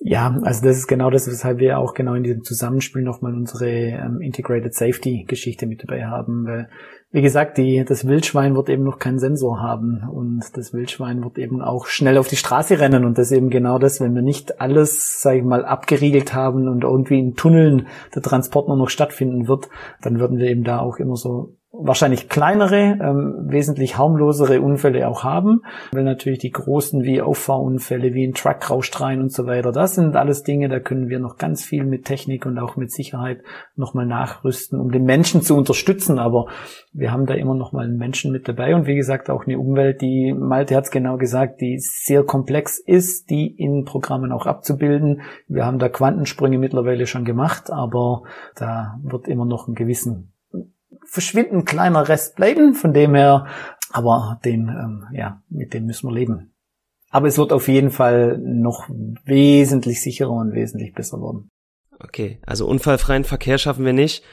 Ja, also das ist genau das, weshalb wir auch genau in diesem Zusammenspiel nochmal unsere ähm, Integrated Safety Geschichte mit dabei haben, weil wie gesagt, die, das Wildschwein wird eben noch keinen Sensor haben und das Wildschwein wird eben auch schnell auf die Straße rennen und das eben genau das, wenn wir nicht alles, sage ich mal, abgeriegelt haben und irgendwie in Tunneln der Transport nur noch stattfinden wird, dann würden wir eben da auch immer so wahrscheinlich kleinere, ähm, wesentlich harmlosere Unfälle auch haben, weil natürlich die großen wie Auffahrunfälle, wie ein Truck rauscht rein und so weiter, das sind alles Dinge, da können wir noch ganz viel mit Technik und auch mit Sicherheit nochmal nachrüsten, um den Menschen zu unterstützen, aber wir haben da immer noch mal einen Menschen mit dabei. Und wie gesagt auch eine Umwelt, die, Malte hat es genau gesagt, die sehr komplex ist, die in Programmen auch abzubilden. Wir haben da Quantensprünge mittlerweile schon gemacht, aber da wird immer noch einen gewissen verschwindend kleiner Rest bleiben, von dem her, aber den, ähm, ja, mit dem müssen wir leben. Aber es wird auf jeden Fall noch wesentlich sicherer und wesentlich besser werden. Okay, also unfallfreien Verkehr schaffen wir nicht.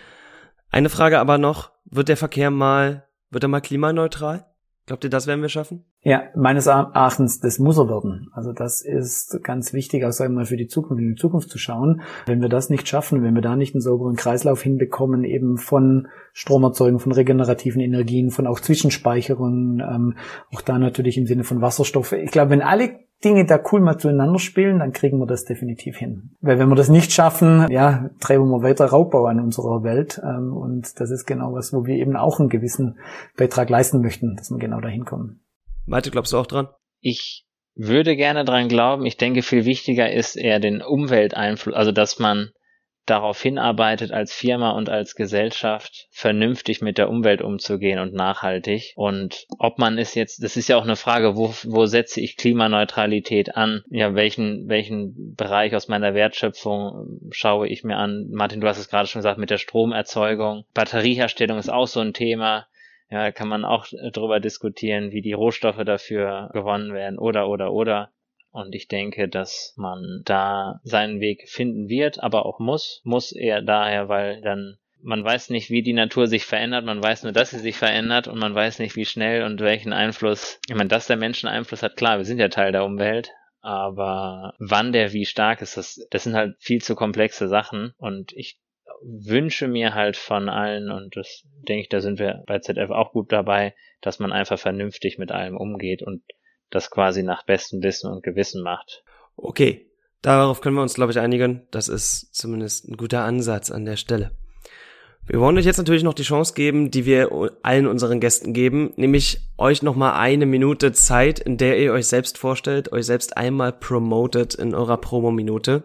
Eine Frage aber noch, wird der Verkehr mal, wird er mal klimaneutral? Glaubt ihr, das werden wir schaffen? Ja, meines Erachtens, das muss er werden. Also das ist ganz wichtig, auch sagen wir mal für die Zukunft, in die Zukunft zu schauen. Wenn wir das nicht schaffen, wenn wir da nicht einen sauberen Kreislauf hinbekommen, eben von Stromerzeugung, von regenerativen Energien, von auch Zwischenspeicherungen, ähm, auch da natürlich im Sinne von Wasserstoff. Ich glaube, wenn alle Dinge da cool mal zueinander spielen, dann kriegen wir das definitiv hin. Weil wenn wir das nicht schaffen, ja, treiben wir weiter Raubbau an unserer Welt. Ähm, und das ist genau was, wo wir eben auch einen gewissen Beitrag leisten möchten, dass wir genau dahin kommen. Malte, glaubst du auch dran? Ich würde gerne dran glauben. Ich denke, viel wichtiger ist eher den Umwelteinfluss, also dass man darauf hinarbeitet, als Firma und als Gesellschaft vernünftig mit der Umwelt umzugehen und nachhaltig. Und ob man es jetzt, das ist ja auch eine Frage, wo, wo setze ich Klimaneutralität an? Ja, welchen, welchen Bereich aus meiner Wertschöpfung schaue ich mir an? Martin, du hast es gerade schon gesagt, mit der Stromerzeugung. Batterieherstellung ist auch so ein Thema. Ja, kann man auch darüber diskutieren, wie die Rohstoffe dafür gewonnen werden oder, oder, oder. Und ich denke, dass man da seinen Weg finden wird, aber auch muss. Muss eher daher, weil dann man weiß nicht, wie die Natur sich verändert, man weiß nur, dass sie sich verändert und man weiß nicht, wie schnell und welchen Einfluss, ich meine, dass der Menschen Einfluss hat, klar, wir sind ja Teil der Umwelt, aber wann der wie stark ist, das, das sind halt viel zu komplexe Sachen und ich wünsche mir halt von allen und das denke ich, da sind wir bei ZF auch gut dabei, dass man einfach vernünftig mit allem umgeht und das quasi nach bestem Wissen und Gewissen macht. Okay, darauf können wir uns, glaube ich, einigen. Das ist zumindest ein guter Ansatz an der Stelle. Wir wollen euch jetzt natürlich noch die Chance geben, die wir allen unseren Gästen geben, nämlich euch nochmal eine Minute Zeit, in der ihr euch selbst vorstellt, euch selbst einmal promotet in eurer Promo-Minute.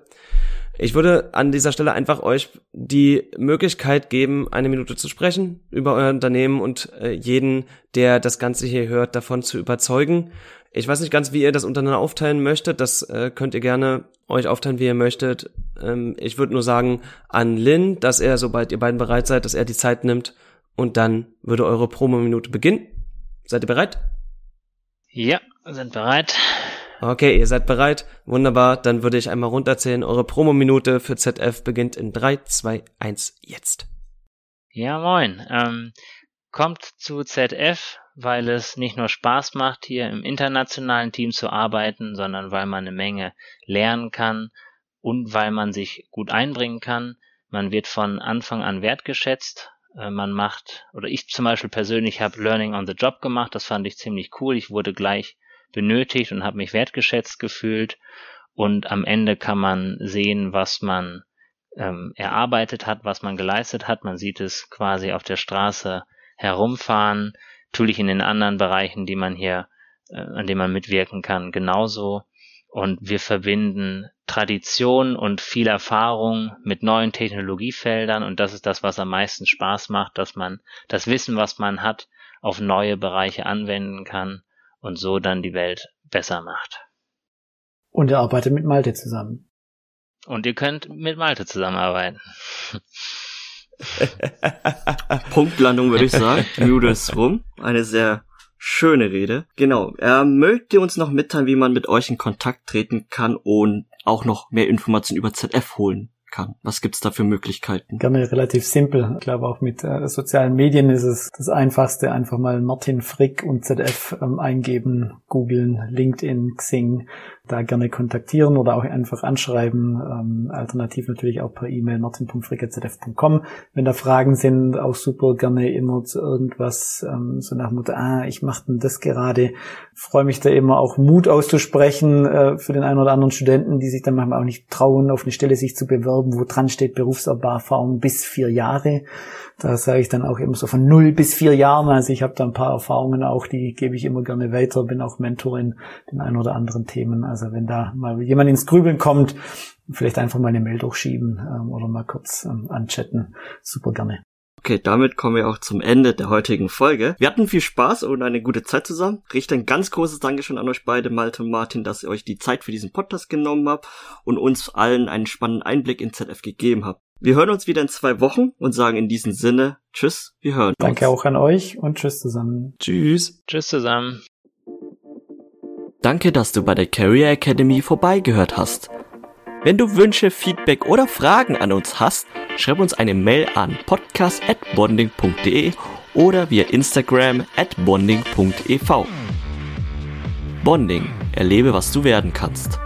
Ich würde an dieser Stelle einfach euch die Möglichkeit geben, eine Minute zu sprechen über euer Unternehmen und äh, jeden, der das Ganze hier hört, davon zu überzeugen. Ich weiß nicht ganz, wie ihr das untereinander aufteilen möchtet. Das äh, könnt ihr gerne euch aufteilen, wie ihr möchtet. Ähm, ich würde nur sagen an Lin, dass er, sobald ihr beiden bereit seid, dass er die Zeit nimmt und dann würde eure Promo-Minute beginnen. Seid ihr bereit? Ja, sind bereit. Okay, ihr seid bereit. Wunderbar. Dann würde ich einmal runterzählen. Eure Promo-Minute für ZF beginnt in 3, 2, 1, jetzt. Ja, moin. Ähm, Kommt zu ZF, weil es nicht nur Spaß macht, hier im internationalen Team zu arbeiten, sondern weil man eine Menge lernen kann und weil man sich gut einbringen kann. Man wird von Anfang an wertgeschätzt. Äh, man macht, oder ich zum Beispiel persönlich habe Learning on the Job gemacht. Das fand ich ziemlich cool. Ich wurde gleich benötigt und habe mich wertgeschätzt gefühlt. Und am Ende kann man sehen, was man ähm, erarbeitet hat, was man geleistet hat. Man sieht es quasi auf der Straße herumfahren, natürlich in den anderen Bereichen, die man hier, äh, an denen man mitwirken kann, genauso. Und wir verbinden Tradition und viel Erfahrung mit neuen Technologiefeldern und das ist das, was am meisten Spaß macht, dass man das Wissen, was man hat, auf neue Bereiche anwenden kann und so dann die Welt besser macht. Und er arbeitet mit Malte zusammen. Und ihr könnt mit Malte zusammenarbeiten. Punktlandung würde ich sagen. Ist rum. Eine sehr schöne Rede. Genau. Er möchte uns noch mitteilen, wie man mit euch in Kontakt treten kann und auch noch mehr Informationen über ZF holen kann. Was gibt's da für Möglichkeiten? Gerne relativ simpel. Ich glaube auch mit äh, sozialen Medien ist es das einfachste. Einfach mal Martin Frick und ZF ähm, eingeben, googeln, LinkedIn, Xing, da gerne kontaktieren oder auch einfach anschreiben. Ähm, alternativ natürlich auch per E-Mail martin.frick.zf.com. Wenn da Fragen sind, auch super gerne immer zu irgendwas, ähm, so nach Motto, ah, ich mache denn das gerade. Freue mich da immer auch Mut auszusprechen äh, für den einen oder anderen Studenten, die sich dann manchmal auch nicht trauen, auf eine Stelle sich zu bewerben, wo dran steht Berufserfahrung bis vier Jahre. Da sage ich dann auch immer so von null bis vier Jahren. Also ich habe da ein paar Erfahrungen auch, die gebe ich immer gerne weiter, bin auch Mentor in den ein oder anderen Themen. Also wenn da mal jemand ins Grübeln kommt, vielleicht einfach mal eine Mail durchschieben ähm, oder mal kurz ähm, anchatten. Super gerne. Okay, damit kommen wir auch zum Ende der heutigen Folge. Wir hatten viel Spaß und eine gute Zeit zusammen. Richte ein ganz großes Dankeschön an euch beide, Malte und Martin, dass ihr euch die Zeit für diesen Podcast genommen habt und uns allen einen spannenden Einblick in ZF gegeben habt. Wir hören uns wieder in zwei Wochen und sagen in diesem Sinne Tschüss, wir hören uns. Danke auch an euch und Tschüss zusammen. Tschüss. Tschüss zusammen. Danke, dass du bei der Career Academy vorbeigehört hast. Wenn du Wünsche, Feedback oder Fragen an uns hast, schreib uns eine Mail an podcast@bonding.de oder via Instagram at bonding.ev. Bonding, erlebe, was du werden kannst.